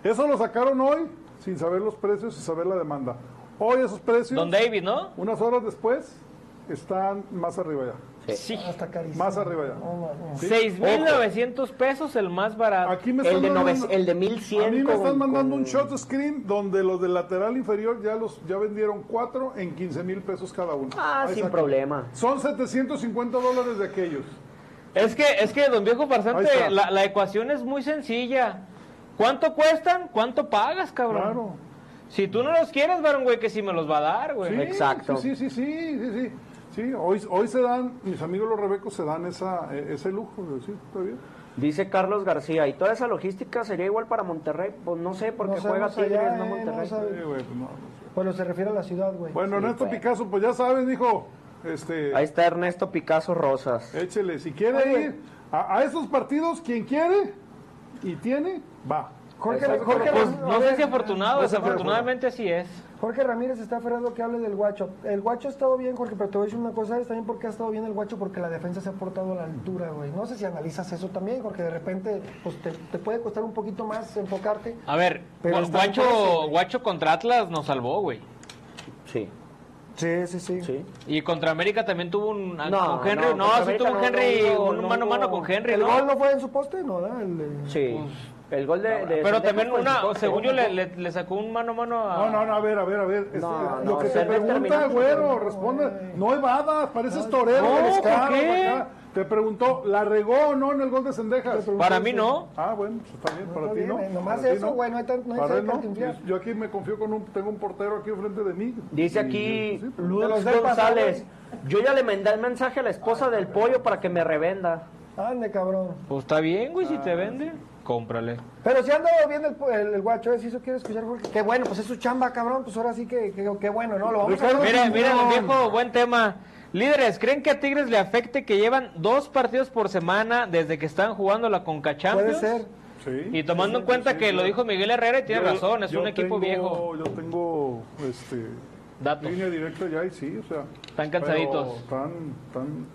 Eso lo sacaron hoy sin saber los precios y saber la demanda. Hoy esos precios, Don David, ¿no? unas horas después, están más arriba ya. Sí. Ah, Está carísimo. Más arriba ya. No, no, no. ¿sí? 6.900 pesos el más barato. Aquí me El de, el de 1100. A mí me con- están mandando con- un shot screen donde los del lateral inferior ya los ya vendieron cuatro en 15 mil pesos cada uno. Ah, Ahí sin problema. Son 750 dólares de aquellos. Es que, es que, don viejo farsante, la, la ecuación es muy sencilla. ¿Cuánto cuestan? ¿Cuánto pagas, cabrón? Claro. Si tú no los quieres, varón, güey, que sí me los va a dar, güey. Sí, Exacto. Sí, sí, sí, sí, sí, sí. Hoy, hoy se dan, mis amigos los rebecos se dan esa, eh, ese lujo, sí, está bien. Dice Carlos García, ¿y toda esa logística sería igual para Monterrey? Pues no sé, porque No juega Tigres, allá, no eh, Monterrey. no sabe. Sí, güey, pues no, no sé. Bueno, se refiere a la ciudad, güey. Bueno, Sí, Ernesto pues. Picasso, pues ya sabes, dijo, este, Ahí está Ernesto Picasso Rosas. échele, si quiere Oye. ir a, a estos partidos, quien quiere y tiene, va. Jorge, Exacto. Jorge, Pues no sé si afortunado, desafortunadamente así es. Jorge Ramírez está aferrado que hable del guacho. El guacho ha estado bien, Jorge, pero te voy a decir una cosa, ¿sabes también por qué ha estado bien el guacho? Porque la defensa se ha portado a la altura, güey. No sé si analizas eso también, porque de repente pues, te, te puede costar un poquito más enfocarte. A ver, Pero está Guacho. Guacho contra Atlas nos salvó, güey. Sí, Sí, sí, sí. sí. Y contra América también tuvo un. No, con Henry, no, sí América tuvo un Henry, no un no mano a mano con Henry, ¿El ¿no? gol no fue en su poste? No, ¿verdad? El de- Sí. El gol de. de Pero Sendejas también una, según yo, le, le- le sacó un mano a mano a. No, no, no, a ver, a ver, a ver. Este, No, lo no, que te pregunta, güero, responde. No evadas, pareces torero. No, ¿por qué? acá. Te preguntó, ¿la regó o no en el gol de Cendejas? Para mí no. Ah, bueno, pues está bien, para ti no. eh, nomás eso, güey, no hay tan- no hay Para que él no. cantinflear. Yo aquí me confío con un, tengo un portero aquí enfrente de mí. Dice Y- aquí De Luz González. Yo ya le mandé el mensaje a la esposa del pollo para que me revenda. Ande, cabrón. Pues está bien, güey, si te vende, cómprale. Pero si ha andado bien el, el, el guacho, ¿eh? si eso quiere escuchar, Jorge. Qué bueno, pues es su chamba, cabrón. Pues ahora sí que, que, que bueno, ¿no? Lo vamos a Ricardo, hacer. Miren, miren, viejo, buen tema. Líderes, ¿creen que a Tigres le afecte que llevan dos partidos por semana desde que están jugando la Conca Champions? Puede ser. Sí. Y tomando en cuenta Sí, que sí, lo dijo Miguel Herrera y tiene Yo- razón, es un equipo tengo- viejo. Yo tengo este, Datos. línea directa ya y sí, o sea. Están cansaditos. Están, están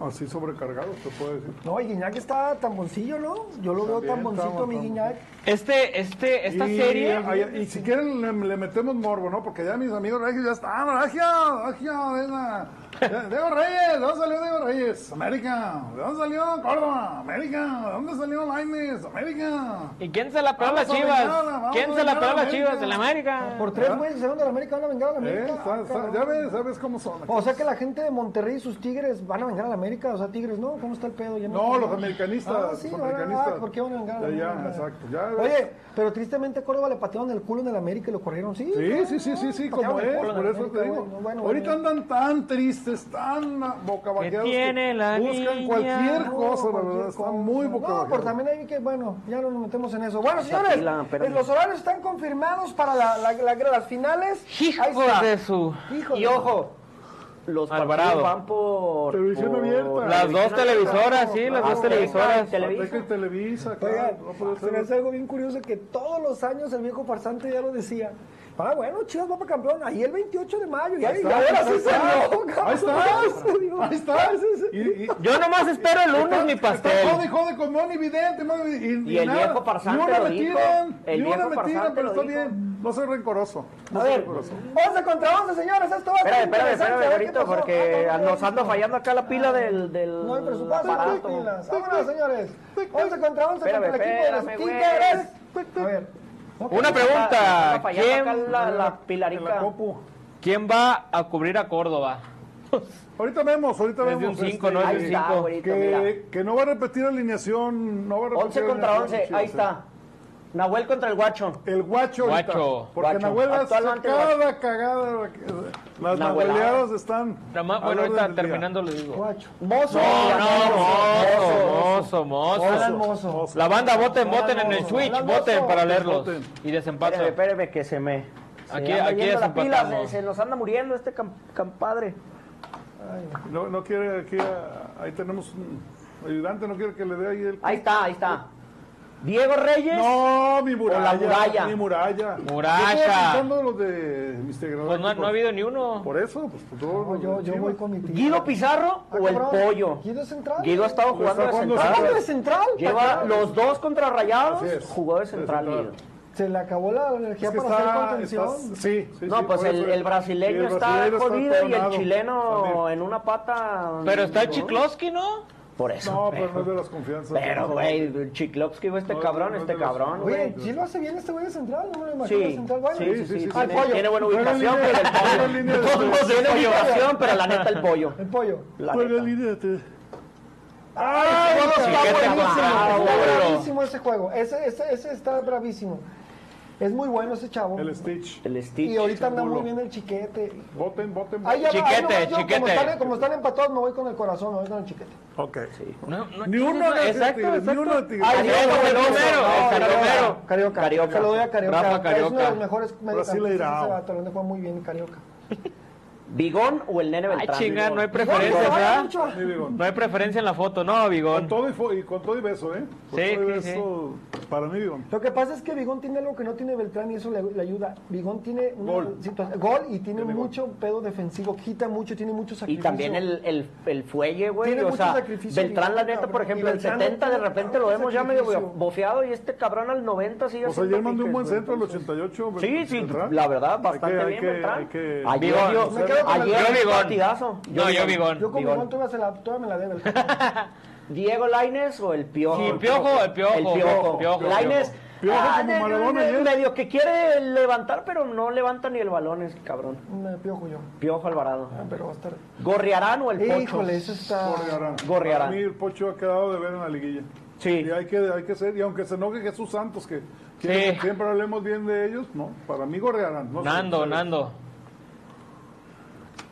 así sobrecargados, te puedo decir. No, y Guiñac está tan boncillo, ¿no? Yo lo veo También tan boncito, estamos, mi. Guiñac. Este, este, esta y, serie. y si quieren le, le metemos morbo, ¿no? Porque ya mis amigos regios ya están. ¡Regia! ¡Regia! venga. Ya- Diego Reyes, ¿de dónde salió Diego Reyes? América. ¿De dónde salió Córdoba? América. ¿De dónde salió Laines? América. ¿Y quién se la a las a chivas? ¿Quién se la a las América. chivas? ¿En la América? Por tres güeyes se van de la América, van a vengar a la ¿Eh? América. Está- Ah, cabrón. ya ves, sabes cómo son. O sea que la gente de Monterrey y sus tigres van a vengar a la América, o sea, tigres, ¿no? ¿Cómo está el pedo? Ya No, sé. los americanistas. Ah, sí, los ahora, americanistas. ah, ¿por qué van a vengar a la Ya, ya, América? exacto. Ya ves. Oye, pero tristemente a Córdoba le patearon el culo en el América y lo corrieron, ¿sí? Sí, claro, sí, sí, sí, sí, como es, por eso te digo. bueno, bueno, Ahorita bueno. andan tan tristes, tan boca vaqueados que tiene la buscan niña? cualquier cosa, la verdad, están cosa. muy boca No, pero también hay que, bueno, ya no nos metemos en eso. Bueno, señores, Shakira, espérame. eh, los horarios están confirmados para la, la- la- las finales. Está. de su. Hijo Y ojo, los Alvarado. van por. Televisión por- abierta. Las dos televisoras, sí, las dos televisoras. Televisa. Oigan, se me hace algo bien curioso que todos los años el viejo farsante ya lo decía. Ah, bueno, Chivas va para campeón. Ahí el 28 de mayo. Y ahí, está, y ahora sí está. salió, cabrón. Ahí está. Se. Ahí está. Y, y, Yo nomás espero el lunes mi Está pastel. jode y jode con Moni Vidente, Moni, y, Y el nada. viejo farsante Ni una me tiran, El ni una me tiran, pero está bien. No soy rencoroso. No A soy ver, rencoroso. 11 contra 11, señores. Esto va a ser qué Gorito, pasó. porque Ah, no, nos anda fallando acá la pila del, del No hay presupuesto. Vámonos, señores. 11 contra 11 Espérame, contra el equipo de los. Tigres. A ver. Una pregunta. ¿Quién, la, la pilarica. ¿Quién va a cubrir a Córdoba? Ahorita vemos, ahorita Es de vemos. un este, que, que no va a repetir alineación. No va a repetir 11 contra alineación, 11, sí, ahí está. Nahuel contra el guacho. El guacho, ahorita, Guacho. porque Guacho. Nahuel hace Actualmente cada cagada. Las nahueleadas están. Nada más- a Bueno, ahorita orden del día. terminando le digo. Guacho. Mozo. No, no, mozo, mozo, mozo, Alan mozo. Mozo. La banda voten, Alan voten en el Mozo. Twitch, Alan voten Mozo. para leerlos. Voten. Y Espérame, desempatan. espérame que se me... se Aquí- anda aquí yendo la pila, desempatamos. se nos anda muriendo este cam- compadre. No, no quiere aquí. a- ahí tenemos un ayudante, no quiere que le dé ahí el. Ahí está, ahí está. Diego Reyes. No, mi muralla. la muralla. Mi muralla. Muralla. Yo los de integradores. Pues no, no ha habido ni uno. Por eso, pues por todos No, los yo, yo voy con mi tío. Guido Pizarro Ah, o el cabrón. pollo. Guido es central. Guido ha estado Pues jugando está de central. ¿Jugando de central? Lleva Patrón. los dos contra Rayados, jugó de central. central. Guido. Se le acabó la energía Es que para hacer está, contención. está- sí, sí, No, sí, pues por el, el brasileño el está brasileño jodido y el chileno También. en una pata. Pero está ¿no? Chiklovsky, ¿no? Por eso. No, pero no es de las confianzas. Pero, güey, Chiklovsky, güey, este No, cabrón, no es este cabrón, Oye, güey. sí lo hace bien este güey de central, no me lo imagino Sí, central. Bueno, sí, sí, sí, sí, sí. tiene, buena ubicación, pero el pollo. tiene ubicación, pero la neta el pollo. El pollo. La neta. línea. ¡Ay, está buenísimo! Está bravísimo ese juego. Ese, ese, ese está bravísimo. Es muy bueno ese chavo. El Stitch. El Stitch. Y ahorita anda muy bien el chiquete. Voten, voten. Chiquete, ahí chiquete. Como están, como están empatados, me voy con el corazón, me voy con el chiquete. Ok. No, no, Ni uno de exacto, Tigres, ni uno de Tigres. Ay, el Carioca. Carioca. Carioca. Se lo doy a Carioca. Rafa Es uno de Carioca. los mejores ese vato, le fue muy bien Carioca. ¿Bigón o el nene Ay, Beltrán? chinga, no hay preferencia, ¿verdad? Sí, No hay preferencia en la foto, no, Con Bigón. todo y, y con todo y beso, ¿eh? Con Sí, todo y sí, beso. Para mí, Bigón. Lo que pasa es que Bigón tiene algo que no tiene Beltrán y eso le, le ayuda. Bigón tiene una Gol. situación- gol y tiene Tiene gol. mucho pedo defensivo, quita mucho, tiene mucho Y sacrificio. también el, el, el fuelle, güey. Tiene O mucho sea, sacrificio, Beltrán, la neta, por ejemplo, Y el Beltrán 70 de repente lo vemos ya medio sacrificio. bofeado y este cabrón al 90 sigue Pues haciendo ayer mandó un buen centro al güey. 88. Sí, sí, la verdad, bastante hay bien que- Beltrán. Ayer Ayer Yo Bigón. partidazo. No, yo Bigón. Yo con Bigón. Bigón todavía, me la debe. el ¿Diego Laines o el Piojo? Sí, Piojo, el Piojo, El Piojo. Piojo, Lainez, Piojo ah, como de- Maradona ayer. medio que quiere levantar, pero no levanta ni el balón, ese cabrón. Me piojo yo. Piojo Alvarado. Ah, pero va a estar. ¿Gorriarán o el Pocho? Híjole, eso está. Gorriarán. Gorriarán. Para mí el Pocho ha quedado de ver en la liguilla. Sí. Y hay que, hay que ser, y aunque se enoje Jesús Santos, que Sí. siempre hablemos bien de ellos, no, para mí Gorriarán. No sé, Nando. Nando.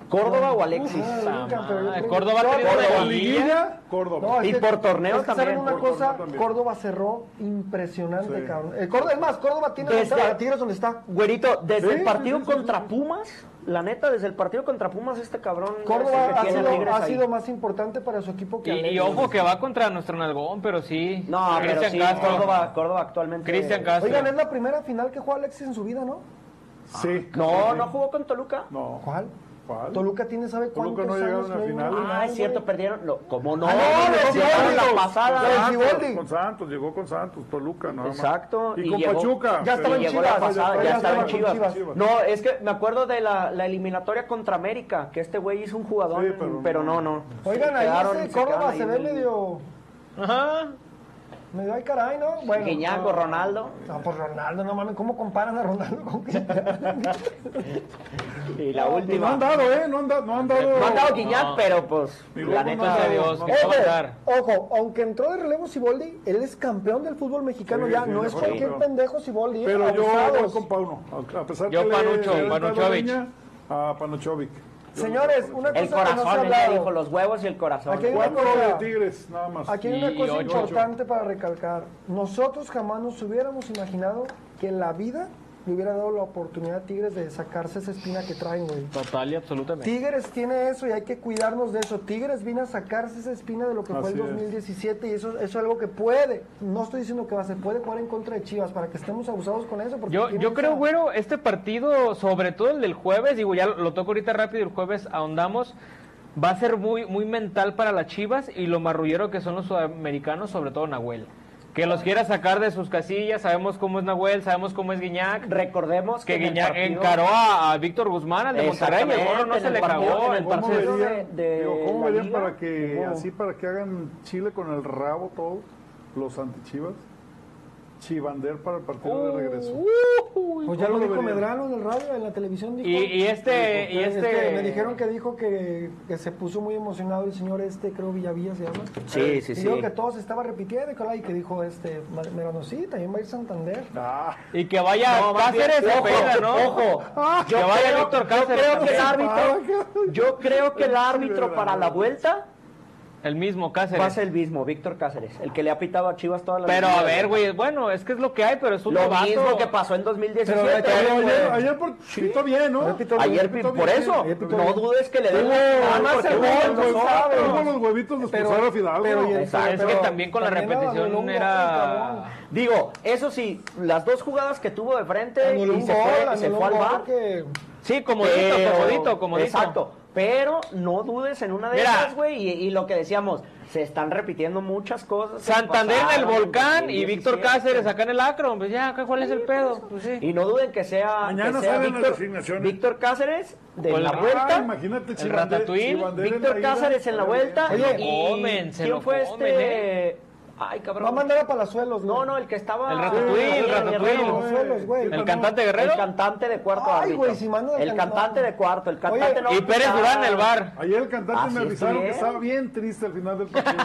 ¿Córdoba o Alexis? Ah, Córdoba Córdoba. liguilla. Córdoba. No, es Y que- por torneo es que también, ¿saben una por cosa, también. Córdoba cerró impresionante, Sí. cabrón. El Córdoba, es más, Córdoba tiene Desde- a Tigres donde está. Güerito, desde Sí, el partido sí, sí, sí, contra sí. Pumas, la neta, desde el partido contra Pumas, este cabrón es Córdoba el que ha sido, ha más importante para su equipo que Y, y ojo que va contra nuestro nalgón, pero sí. No, pero sí, Castro. Córdoba, Córdoba actualmente... Cristian Castro. Oigan, es la primera final que juega Alexis en su vida, ¿no? Sí. No, no jugó con Toluca. No. ¿Cuál? ¿Cuál? Toluca tiene, ¿sabe Toluca cuántos no llegaron a final. una Ah, es cierto, perdieron. No, ¿Cómo no? Ah, no, Le no, jugaron sí, la pasada. Santos, con Santos, llegó con Santos, Toluca, nada más. Exacto. Y, con llegó- Pachuca. Ya estaba en llegó Chivas, la pasada, ya ya, estaba en Chivas. Chivas. No, es que me acuerdo de la, la eliminatoria contra América, que este güey hizo un jugador, Sí, pero pero, no. no, no. Oigan, ahí Córdoba se ve medio... Ajá. Medio ay caray, ¿no? Bueno. Guiñaco, no. Ronaldo. No, pues Ronaldo, no mames, ¿cómo comparan a Ronaldo con Guiñac? Y la Pues no última. han dado, ¿eh? No han, dado no han dado. No han dado Guiñac, No. pero pues, la neta. han Dios, va. Ojo, ojo, aunque entró de relevo Siboldi, él es campeón del fútbol mexicano Sí, ya, sí, no de es cualquier pendejo Siboldi. Pero yo abusados. voy con Pauno. A pesar Yo que Panucho, le leña A Panuchovic. Señores, una cosa El que no se ha corazón, él ya hablado. dijo, los huevos y el corazón. Aquí hay una cosa- de Tigres, nada más. Aquí hay una cosa ocho. importante para recalcar. Nosotros jamás nos hubiéramos imaginado que la vida le hubiera dado la oportunidad a Tigres de sacarse esa espina que traen, güey. Total y absolutamente. Tigres tiene eso y hay que cuidarnos de eso. Tigres vino a sacarse esa espina de lo que fue el Así es. 2017 y eso, eso es algo que puede, no estoy diciendo que va a ser, puede jugar en contra de Chivas para que estemos abusados con eso. Porque Yo, yo esa- creo, güero, este partido, sobre todo el del jueves, digo, ya lo, lo toco ahorita rápido, el jueves ahondamos, va a ser muy, muy mental para las Chivas y lo marrullero que son los sudamericanos, sobre todo Nahuel. Que los quiera sacar de sus casillas, sabemos cómo es Nahuel, sabemos cómo es Guiñac. Recordemos que, Que en Guiñac partido- encaró a, a Víctor Guzmán, al de Monterrey, el no se le cagó. en el ¿Cómo verían, de- de digo, ¿cómo la verían liga? para que, así para que hagan Chile con el rabo todos los antichivas? Chivander para el partido de regreso. Pues ya ¿Cómo lo lo dijo? Medrano en el radio, en la televisión dijo. Y, y este, y Es este... que me dijeron que dijo que, que se puso muy emocionado el señor este, creo Villavilla se llama. Sí, sí, y sí. dijo que todo se estaba repitiendo y que- y que dijo este Medrano, sí, también va a ir Santander. Ah, Y que vaya No, bien, Cáceres ojo, pena, ¿no? Ojo, yo que vaya creo, Víctor yo creo que el árbitro, yo creo que el árbitro para la vuelta El mismo Cáceres. ser el mismo, Víctor Cáceres, el que le ha pitado a Chivas toda la Pero a ver, güey, bueno, es que es lo que hay, pero es un Lo novato. mismo que pasó en 2017. Pero- pero güey. ayer, ayer por, pitó bien, ¿no? Ayer pitó Ayer, pitó por bien, eso, ayer pitó no bien. dudes que le den mano porque el no gol, pues. Tuvo los huevitos de Pero- a Fidalgo. pero y el- Exacto, es que también con la repetición era... Digo, eso sí, las dos jugadas que tuvo de frente y se fue, al bar. Sí, comodito, Pero- comodito, comodito. Exacto. Pero no dudes en una de Mira. esas, güey. Y, y lo que decíamos, se están repitiendo muchas cosas. Santander en el Volcán y 2017. Víctor Cáceres acá en el Acro. Pues ya, acá, ¿cuál es el pedo? Pues sí. Y no duden que sea, Mañana que sea salen las Víctor. Víctor Cáceres de Con la el- vuelta. Ah, imagínate en Víctor. Cáceres en la vuelta. Se lo y comen, se ¿Quién lo fue comen, este? ¿eh? Ay, Va a cabrón. mandar a Palazuelos, No, no, el que estaba. El Ratatouille, el Ratatouille. Palazuelos, güey. ¿El cantante Guerrero? El cantante de cuarto Ay, árbitro. güey, si mandan al El cantante. de cuarto. El cantante Oye, no. Y Pérez Durán en el bar. Ayer el cantante me avisaron que estaba bien triste al final del partido.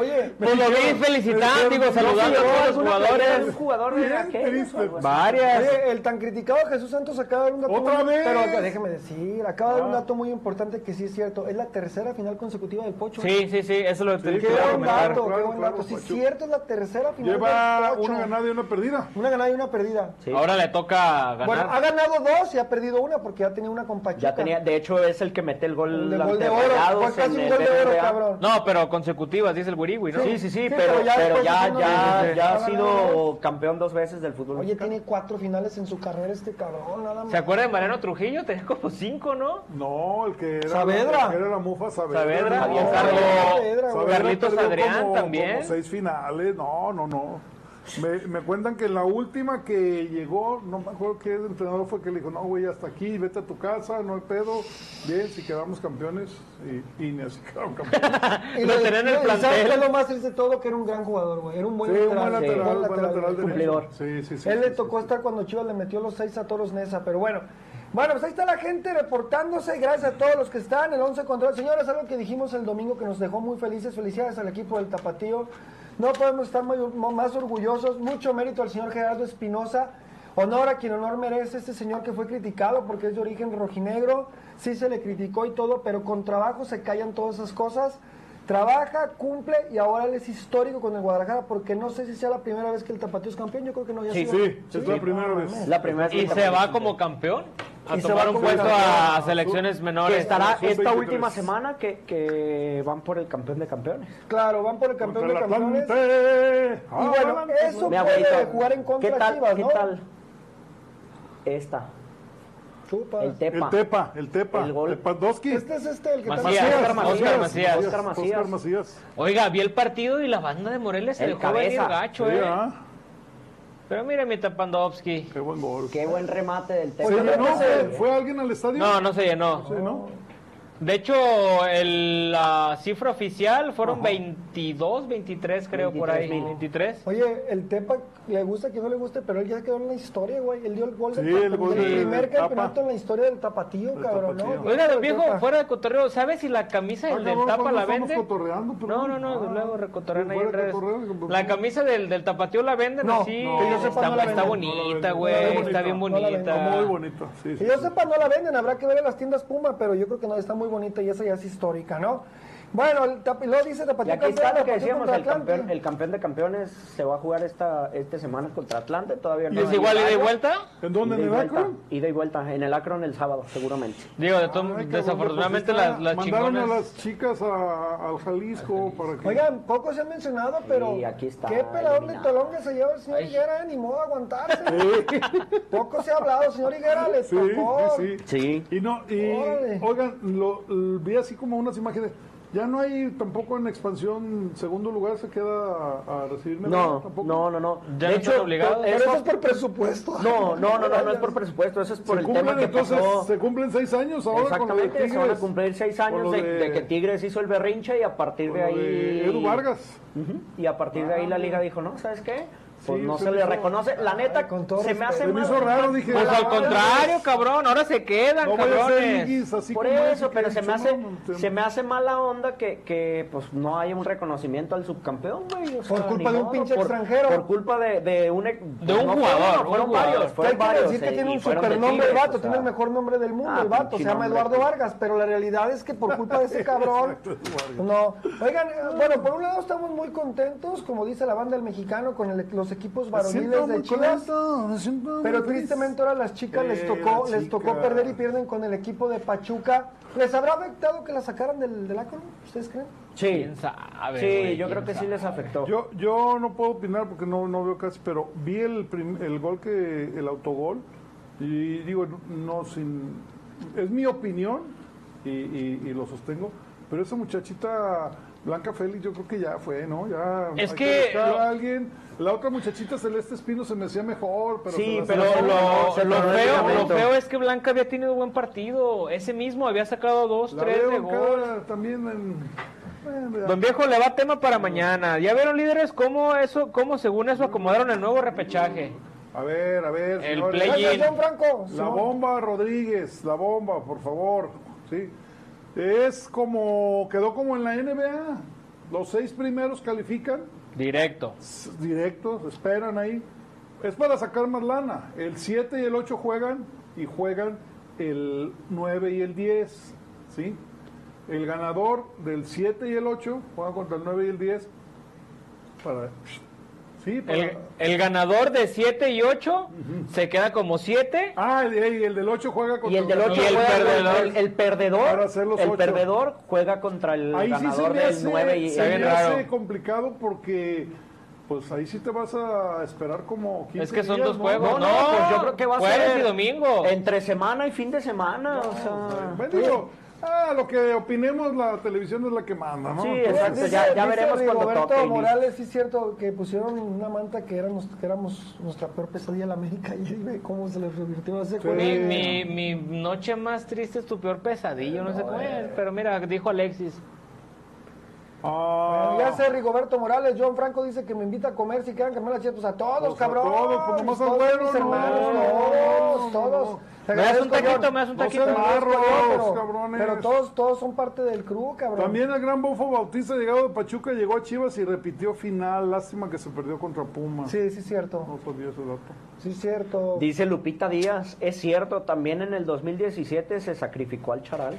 Oye, Pues lo vi felicitando, digo, saludando a todos los ¿Alguna playera de un jugadores. jugador de? Varias. El tan criticado Jesús Santos acaba de dar un dato ¿Otra vez? Pero déjeme decir, acaba de dar un Ah. dato muy importante que sí es cierto. Es la tercera final consecutiva del Pocho. Sí, sí, sí, eso lo Sí, te Qué buen dato, qué buen dato. Sí, es cierto, es la tercera final. Lleva una ganada y una perdida. Una ganada y una perdida. Sí. Ahora le toca ganar. Bueno, ha ganado dos y ha perdido una porque ya tenía una con Pachuca. Ya tenía, de hecho es el que mete el gol, El de gol ante de oro. Fue casi un gol de oro, cabrón. No, pero consecutivas, dice el Wiriwi, ¿no? Sí, sí, sí, Sí, pero, pero ya ya, ya, dice, ya "Ah, ha sido campeón dos veces del fútbol Oye, mexicano. tiene cuatro finales en su carrera este cabrón, nada más. ¿Se acuerda de Mariano Trujillo? Tenía como cinco, ¿no? No, el que era, Saavedra. el que era la mufa Saavedra. Saavedra, Carlos. Carlitos Adrián también. como seis finales, no, no, no. Me, me cuentan que en la última que llegó, no me acuerdo qué entrenador fue que le dijo, no, güey, hasta aquí, vete a tu casa, no hay pedo. Bien, si quedamos campeones, y, y ni así quedaron campeones. Y Lo tenían en el ¿Sabes plantel. qué es lo más triste de todo? Que era un gran jugador, güey. Era un buen Sí, un lateral. buen sí, lateral, buen buen lateral. Cumplidor. Sí, sí, sí. Él sí, le sí, tocó sí. estar cuando Chivas le metió los seis a Toros Nesa, pero bueno. Bueno, pues ahí está la gente reportándose. Gracias a todos los que están. El 11 contra Señores, algo que dijimos el domingo que nos dejó muy felices. Felicidades al equipo del Tapatío. No podemos estar muy- más orgullosos. Mucho mérito al señor Gerardo Espinosa. Honor a quien honor merece este señor que fue criticado porque es de origen rojinegro. Sí se le criticó y todo, pero con trabajo se callan todas esas cosas. Trabaja, cumple y ahora él es histórico con el Guadalajara porque no sé si sea la primera vez que el Tapatío es campeón. Yo creo que no, ya Sí, sido. Sí, es la primera vez. La primera vez Y se va como campeón a Y se tomar va un puesto campeón. a selecciones menores. que estará esta 23. última semana que, que van por el campeón de campeones. Claro, van por el campeón Contra de el campeones. Atlante. Y bueno, Adelante. eso puede abuelito, jugar en contra ¿Qué tal? Chivas, ¿Qué ¿no? tal? Esta, Chupa. el Tepa. El Tepa, el Tepa. El gol. Tepandowski. Este es este el que está Macías, Oscar Oscar Macías. Macías. Oscar Macías. Oscar Macías. Oiga, vi el partido y la banda de Morelia se El dejó venir cabeza. gacho, Sí, ¿eh? Pero mire mi Tapandovsky. Qué buen gol. Qué buen remate del Tepa. ¿Se llenó? ¿Fue- ¿Fue alguien al estadio? No, no se llenó. Sí, ¿no? De hecho, el- la cifra oficial fueron 22, 23 creo por ahí. 23,000. 23. Oye, el Tepa le gusta que no le guste, pero él ya quedó en la historia, güey. Él dio el gol Sí, del, el gol del primer del Tapa. campeonato en la historia del Tapatío, Del cabrón, Tapatío. ¿no? Oiga, El don viejo, fuera de cotorreo, ¿sabes si la camisa Ah, del, del Tapa ¿cuándo la vende? cotorreando, perdón? No, no, no, Ah, luego recotorrean ahí en de redes. La camisa del, del Tapatío la venden No, así. no, que yo sepa, está, no la está bonita, güey. Está bien bonita. Muy bonito. Sí, yo sepa, no la venden, habrá que ver en las tiendas Puma, pero yo creo que no, está muy bonita y esa ya es histórica, ¿no? Bueno, el luego dice Y Tapatío aquí está lo que decíamos, el campeón, el campeón de campeones se va a jugar esta, esta semana contra Atlante, todavía no ¿Es igual ida y vuelta? ¿En dónde? ¿En y el Akron? ida y vuelta, en el Akron el sábado, seguramente. Digo, de todo- Ay, desafortunadamente pues, las, las Mandaron a las chicas a- al Jalisco para que... Oigan, poco se ha mencionado, pero Y aquí está qué pelador de. Tolón que se lleva el señor Ay. Higuera, ni modo de aguantarse. Poco se ha hablado, señor Higuera, le Sí, tocó. sí, sí. Sí. Y no, y Órale. oigan, lo, vi así como unas imágenes. Ya no hay tampoco en expansión segundo lugar se queda a, a recibir medalla, No, tampoco. no, no, no. Ya de no hecho, to- Pero eso- eso es por presupuesto. no, no, no, no, no es por presupuesto, eso es por Se el cumplen tema que entonces, pasó. se cumplen seis años ahora con lo de Exactamente, se van a Tigres. cumplir seis años de, de- de que Tigres hizo el berrinche y a partir de ahí... de Edu Vargas. Ujú, Y a partir de ahí la liga dijo, no, ¿sabes qué? Pues Sí, no se le hizo- reconoce. La neta, Ay, con todo se me hace me mal. hizo raro, dije. Pues al "Ah, contrario, cabrón, ahora se quedan, No cabrones. liguis, así Por eso, pero se me hace, no, se me hace mala onda que, que pues no haya un reconocimiento al subcampeón, güey. o sea, Por culpa de un modo, pinche por- extranjero. Por culpa de, de un, ex- De un no fue jugador, un fueron jugador. varios, Que hay fueron que decir que eh, tiene un fueron supernombre el vato, tiene el mejor nombre del mundo Ah, el vato, pinche se llama. Eduardo Vargas, pero la realidad es que por culpa de ese cabrón, no. Oigan, eh, bueno, por un lado estamos muy contentos, como dice la banda del mexicano, con el- los equipos varoniles de Chivas. Pero tristemente ahora a las chicas les Eh, tocó, les tocó perder y pierden con el equipo de Pachuca. ¿Les habrá afectado que la sacaran del, del Akron? ¿Ustedes creen? Sí, ¿Quién sabe, sí, yo creo ¿Quién que sí les afectó. Yo, yo no puedo opinar porque no, no veo casi, pero vi el, prim- el gol que, el autogol, y digo, no, no sin, es mi opinión, y, y- y lo sostengo, pero esa muchachita Blanca Félix yo creo que ya fue, ¿no? Ya Es que buscar lo- a alguien, la otra muchachita Celeste Espino se me hacía mejor, pero Sí, pero Lo, lo- lo feo, lo ligamento. feo es que Blanca había tenido buen partido. Ese mismo había sacado dos, La tres veo de gol. también en... Don Viejo le va tema para mañana. ¿Ya vieron líderes cómo eso, cómo según eso acomodaron el nuevo repechaje? A ver, a ver, El Franco. La bomba Rodríguez, la bomba, por favor. Sí. Es como, quedó como en la NBA. Los seis primeros califican Directo. directos, esperan ahí. Es para sacar más lana. El 7 y el 8 juegan y juegan el 9 y el 10. ¿sí? El ganador del 7 y el 8 juega contra el 9 y el 10. para... Sí, para... El, el ganador de 7 y 8 se queda como 7. Ah, el, el- el del 8 juega contra Y el del 8 Y el perdedor. el, el perdedor, Para hacer los el perdedor juega contra el Ahí sí se ganador me del hace, 9 y se me hace complicado porque pues ahí sí te vas a esperar como 15 Es que son días, dos ¿no? juegos. No, No, no, pues yo creo que va a jueves ser y domingo. entre semana y fin de semana, o sea, Bueno, digo, ah, lo que opinemos la televisión es la que manda, ¿no? Sí, Entonces, exacto. ya- ya veremos cuando Roberto toque y. Morales, sí es cierto que pusieron una manta que éramos, que éramos nuestra peor pesadilla en la América y ahí ve cómo se les revirtió ese juego. Mi, mi, mi noche más triste es tu peor pesadilla, no sé cómo es, pero mira, dijo Alexis. Ah, Ya sé, Rigoberto Morales, John Franco dice que me invita a comer si quieren cambiar las chetos a todos, Pues a cabrón. todos, pues nomás todos mis no, hermanos, no, todos, no, todos. no. ¿Me das un taquito? John. ¿Me das un No taquito? John, pero, cabrones. pero todos, todos son parte del crew, cabrón. También el gran Bofo Bautista llegado de Pachuca llegó a Chivas y repitió final. Lástima que se perdió contra Pumas. Sí, sí, cierto. No sabía ese dato. Sí, cierto. dice Lupita Díaz, es cierto, también en el 2017 se sacrificó al Charal.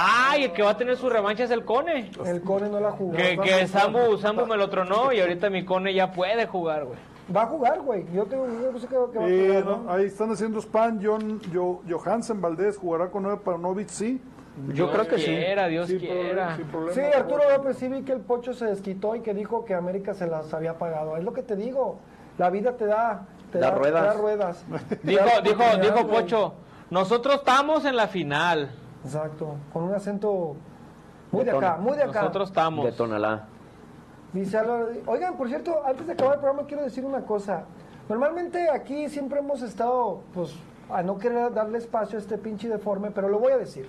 ¡Ay! El que va a tener su revancha es el Cone. El Cone no la jugó. Que, que Sambu, Sambu me lo tronó y ahorita mi Cone ya puede jugar, güey. Va a jugar, güey. Yo tengo yo que, va a Eh, jugar, no, ¿no? ahí están haciendo spam. John, Jo- Johansen Valdés jugará con 9 para Novich, sí. Yo Dios creo que sí. quiera, Dios Sí, quiera. problema, problema. Sí, Arturo López, sí vi que el Pocho se desquitó y que dijo que América se las había pagado. Es lo que te digo. La vida te da, te Da da, ruedas. te da ruedas. Dijo, dijo, dijo. Pocho, nosotros estamos en la final. Exacto. Con un acento muy de De acá, muy de acá. Nosotros estamos. De Tonalá. Dice Álvaro, oigan, por cierto, antes de acabar el programa quiero decir una cosa. Normalmente aquí siempre hemos estado, pues, a no querer darle espacio a este pinche deforme, pero lo voy a decir.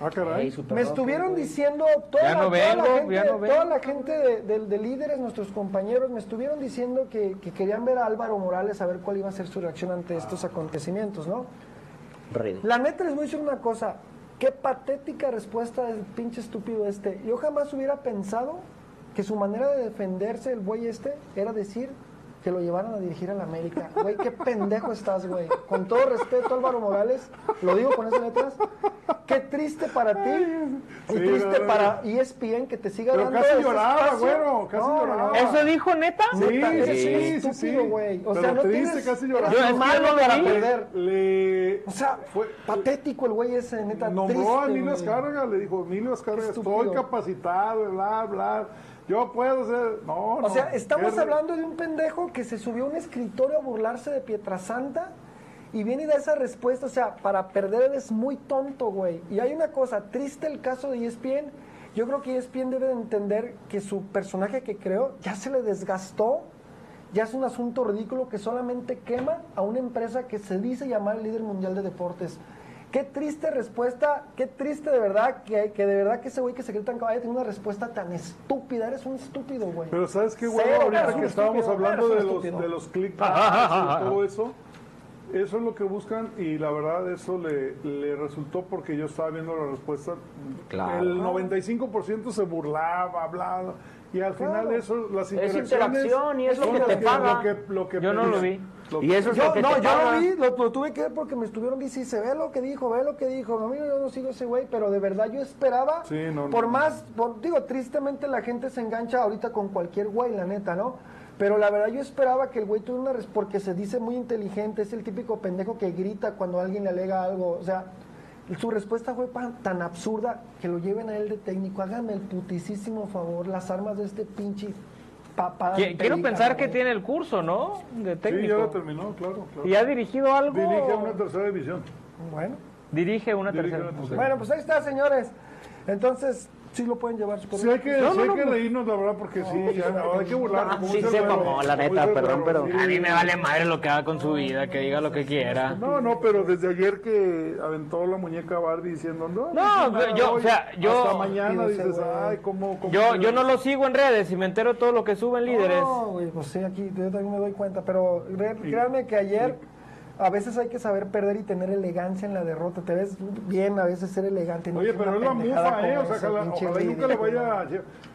Ah, caray. Me estuvieron güey. diciendo toda, Ya la, no toda vengo, la gente, no toda vengo. la gente de, de- de líderes, nuestros compañeros, me estuvieron diciendo que, que querían ver a Álvaro Morales a ver cuál iba a ser su reacción ante estos acontecimientos, ¿no? La neta les voy a decir una cosa, qué patética respuesta del pinche estúpido este. Yo jamás hubiera pensado que su manera de defenderse, el güey este, era decir que lo llevaran a dirigir a la América. Güey, qué pendejo estás, güey. Con todo respeto, Álvaro Morales, lo digo con esas letras, qué triste para ti y Sí, triste no, para ESPN que te siga Pero dando casi lloraba, güero, casi lloraba. ¿Eso dijo neta? Sí, Neta, sí, sí, sí, estúpido, sí. güey. O Pero sea, no te tienes... casi eres Yo es malo no lo para perder. Le O sea, fue, patético el güey ese, neta. nombró a triste, Emilio güey. Escarga, le dijo, Emilio Escarga, Qué estoy capacitado, bla, bla. Yo puedo ser. No, O no. sea, estamos hablando de un pendejo que se subió a un escritorio a burlarse de Pietrasanta y viene y da esa respuesta. O sea, para perder eres muy tonto, güey. Y hay una cosa, triste el caso de ESPN. Yo creo que ESPN debe de entender que su personaje que creó ya se le desgastó. Ya es un asunto ridículo que solamente quema a una empresa que se dice llamar líder mundial de deportes. Qué triste respuesta, qué triste de verdad que, que de verdad que ese güey que se cree tan caballo tiene una respuesta tan estúpida. Eres un estúpido, güey. Pero ¿sabes qué, güey? Cero, Ahorita que estábamos estúpido, hablando de los, de los clickbaits y todo eso, eso es lo que buscan y la verdad eso le, le resultó porque yo estaba viendo la respuesta. Claro. El 95% se burlaba, hablaba. Y al final Claro. eso, las Es interacciones... interacción y es lo que te paga. Lo que, lo que Yo no lo vi. Lo Y eso es Yo, lo que no, te yo paga. lo vi, lo, lo tuve que ver porque me estuvieron diciendo, se ve lo que dijo, ve lo que dijo. A mí yo no sigo ese güey, pero de verdad yo esperaba, Sí, no, por no. más, por- digo, tristemente la gente se engancha ahorita con cualquier güey, la neta, ¿no? Pero la verdad yo esperaba que el güey tuviera una respuesta, porque se dice muy inteligente, es el típico pendejo que grita cuando alguien le alega algo, o sea, su respuesta fue tan absurda que lo lleven a él de técnico. Háganme el putisísimo favor, las armas de este pinche papá. Qui- Quiero pensar que tiene el curso, ¿no? De Sí, técnico. ya lo terminó, claro. claro. ¿Y ha dirigido algo? Dirige una tercera división. Bueno. Dirige una Dirige tercera. una tercera. Bueno, pues ahí está, señores. Entonces, sí lo pueden llevar. su Sí hay que, No, sí no, hay no, que no. reírnos, la verdad, porque sí, ya, no, hay que burlarnos. Ah, sí se mamó, la neta, perdón, pero-. A mí me vale madre lo que haga con su vida, que diga lo que quiera. No, no, pero desde ayer que aventó la muñeca Barbie diciendo, no, No, no, yo, o sea, yo- Hasta mañana dices, ay, cómo... Yo, yo no lo sigo en redes y me entero de todo lo que suben líderes. No, güey, pues sí, aquí yo también me doy cuenta. Pero créanme que ayer a veces hay que saber perder y tener elegancia en la derrota. Te ves bien a veces ser elegante. no Oye, pero es la mufa, ¿eh? O sea, ojalá, ojalá y nunca le vaya... a-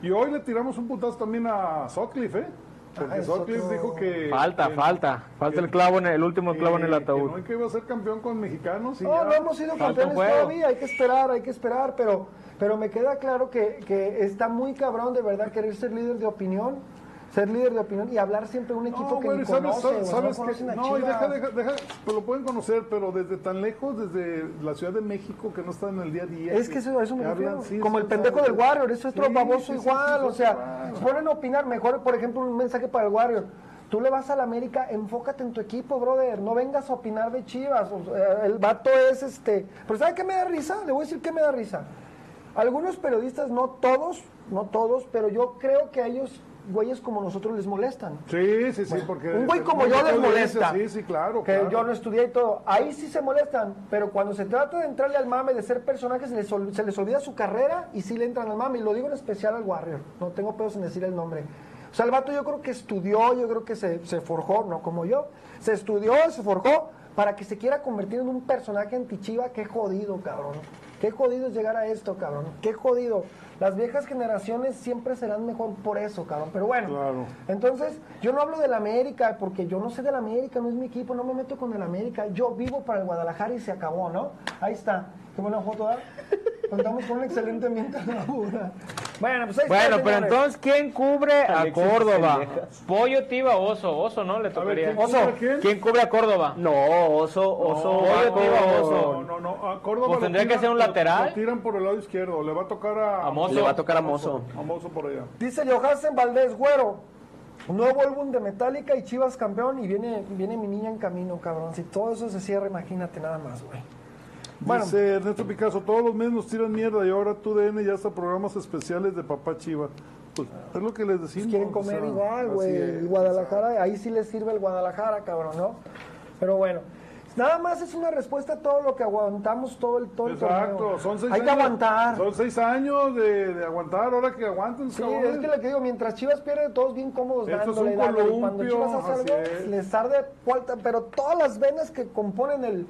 Y hoy le tiramos un putazo también a Sutcliffe, ¿eh? Porque Ah, otro- dijo que... Falta, que- falta. Falta que- el clavo en el, el último clavo en el ataúd. Que no, que iba a ser campeón con mexicanos y No, ya. no hemos sido campeones todavía, hay que esperar, hay que esperar, pero, pero me queda claro que, que está muy cabrón de verdad querer ser líder de opinión, ser líder de opinión y hablar siempre un equipo No, que güey, ni sabes, conoce, sabes, sabes no que- no, y deja, deja, deja, pues lo pueden conocer, pero desde tan lejos, desde la Ciudad de México, que no está en el día a día. Es que eso, eso me refiero. hablan, sí, Como sí, el pendejo del Warrior, eso es otro Sí, baboso sí, sí, igual. o sea, se ponen a opinar. Mejor, por ejemplo, un mensaje para el Warrior. Tú le vas a la América, enfócate en tu equipo, brother. No vengas a opinar de Chivas. El vato es este. Pero ¿sabe qué me da risa? Le voy a decir qué me da risa. Algunos periodistas, no todos, no todos, pero yo creo que ellos, güeyes como nosotros, les molestan. Sí, sí, sí, porque... Un güey como yo les molesta. Sí, sí, claro. Que claro. yo no estudié y todo. Ahí sí se molestan, pero cuando se trata de entrarle al mame, de ser personajes, se les, ol- se les olvida su carrera y sí le entran al mame. Y lo digo en especial al Warrior. No tengo pedos en decir el nombre. O sea, el vato yo creo que estudió, yo creo que se, se forjó, no como yo. Se estudió, se forjó para que se quiera convertir en un personaje antichiva. Qué jodido, cabrón. Qué jodido es llegar a esto, cabrón. Qué jodido. Las viejas generaciones siempre serán mejor por eso, cabrón. Pero bueno, Claro. entonces, yo no hablo del América, porque yo no sé del América, no es mi equipo, no me meto con el América. Yo vivo para el Guadalajara y se acabó, ¿no? Ahí está. Qué buena foto, ¿verdad? Contamos con un excelente ambiente de labura. Bueno, pues ahí está, Bueno, pero señores. entonces, ¿quién cubre a Alexis Córdoba? Pollo, Tiva, Oso. Oso, ¿no? Le tocaría. ¿quién Oso. cubre a quién? ¿Quién cubre a Córdoba? No, oso, oso. Pollo. Tiva, Oso. No, no, no. A Córdoba Pues lo tendría que tiran- ser un lo- lateral. Lo tiran por el lado izquierdo. Le va a tocar a... A Mozo. Le va a tocar a Mozo. A Mozo por allá. Dice Johansen Valdés, güero. Nuevo álbum de Metallica y Chivas campeón y viene, viene mi niña en camino, cabrón. Si todo eso se cierra, imagínate nada más, güey. Bueno, Dice Ernesto Picasso, todos los meses nos tiran mierda y ahora tu DN ya hasta programas especiales de Papá Chiva. Pues es lo que les decimos. quieren o comer sea, igual, güey. El Guadalajara, ahí sí les sirve el Guadalajara, cabrón, ¿no? Pero bueno, nada más es una respuesta a todo lo que aguantamos todo el, todo el Exacto, torneo. son seis Hay años. que aguantar. Son seis años de, de aguantar, ahora que aguanten, Sí, cabrones. es que lo que digo, mientras Chivas pierde, todos bien cómodos Esto es dándole, dándole. Y Cuando Chivas hace algo, es. les arde pero todas las venas que componen el...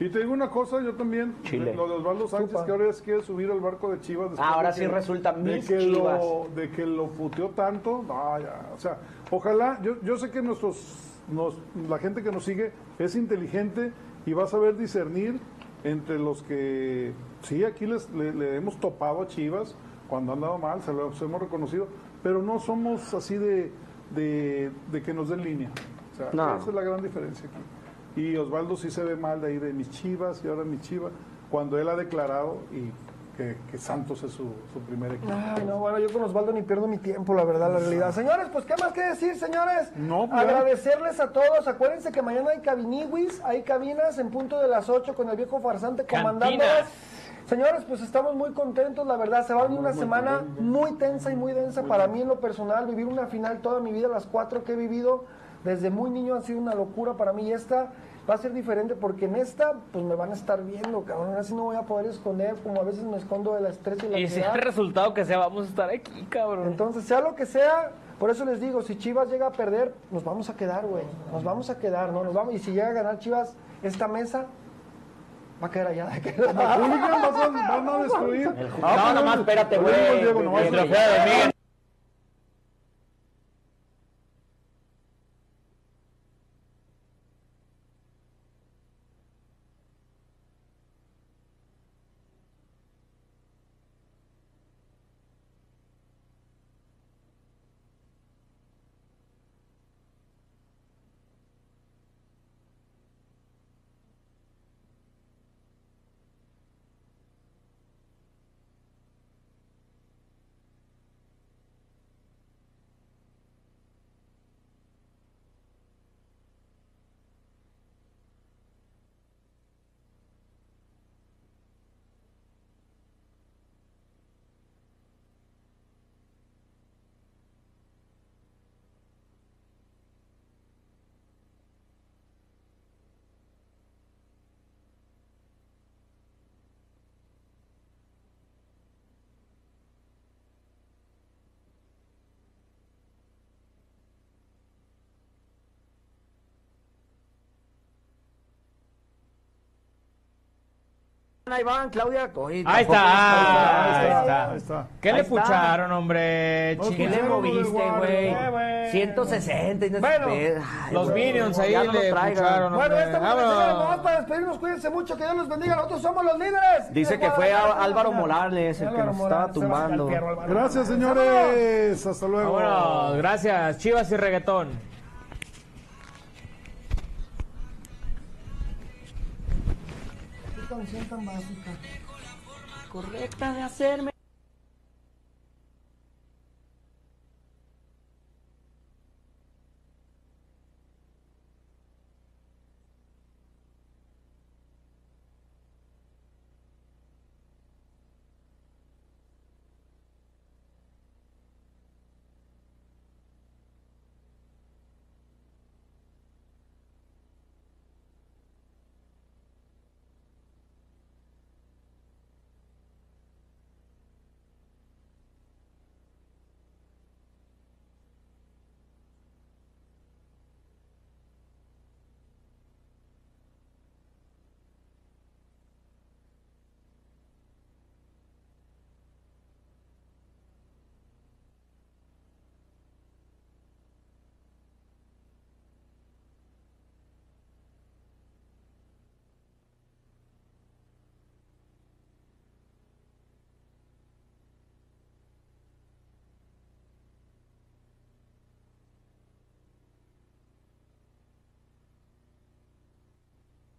Y te digo una cosa, yo también, Chile. lo de Osvaldo Sánchez, Supa. que ahora es quiere subir al barco de Chivas. después Ah, ahora de sí que- resulta de mis que Chivas. Lo, de que lo puteó tanto, no, ya, o sea, ojalá, yo, yo sé que nuestros, nos, la gente que nos sigue es inteligente y va a saber discernir entre los que, sí, aquí les, le, le hemos topado a Chivas cuando han dado mal, se lo se hemos reconocido, pero no somos así de, de, de que nos den línea. O sea, No. esa es la gran diferencia aquí. Y Osvaldo sí se ve mal de ahí de mis chivas y ahora mis chivas, cuando él ha declarado y que, que Santos es su, su primer equipo. Ay, no, bueno, yo con Osvaldo ni pierdo mi tiempo, la verdad, la realidad. Señores, pues, ¿qué más que decir, señores? No, pues. Agradecerles a todos. Acuérdense que mañana hay cabiniwis, hay cabinas en punto de las 8 con el viejo farsante comandándolas. Señores, pues estamos muy contentos, la verdad. Se va a venir una semana muy tensa y muy densa para mí en lo personal. Vivir una final toda mi vida, las cuatro que he vivido desde muy niño han sido una locura para mí. Y esta va a ser diferente porque en esta, pues me van a estar viendo, cabrón. Así no voy a poder esconder como a veces me escondo de la estrés y la Y sea el resultado que sea, vamos a estar aquí, cabrón. Entonces, sea lo que sea, por eso les digo, si Chivas llega a perder, nos vamos a quedar, güey. Nos vamos a quedar, ¿no? Nos vamos. Y si llega a ganar Chivas esta mesa, va a quedar allá. de a- van a destruir. No, pues, nomás espérate, güey. Diego, nomás El espérate. trofeo de Miguel. Ahí van, Claudia. Oye, Ahí está, ahí Ahí está. Ahí está. ¿Qué Ahí le está. pucharon, hombre? No, ¿Qué le moviste, güey? Eh, güey. 160 y no Bueno, Ay, Los Minions ahí ya no le traigan. pucharon, Bueno, esta nomás para despedirnos, cuídense mucho, que Dios los bendiga, nosotros somos los líderes. Dice que fue Álvaro. Morales el que nos estaba tumbando. Gracias, señores. Hasta luego. Vámonos, gracias. Chivas y reggaetón. Canción tan básica. Correcta de hacerme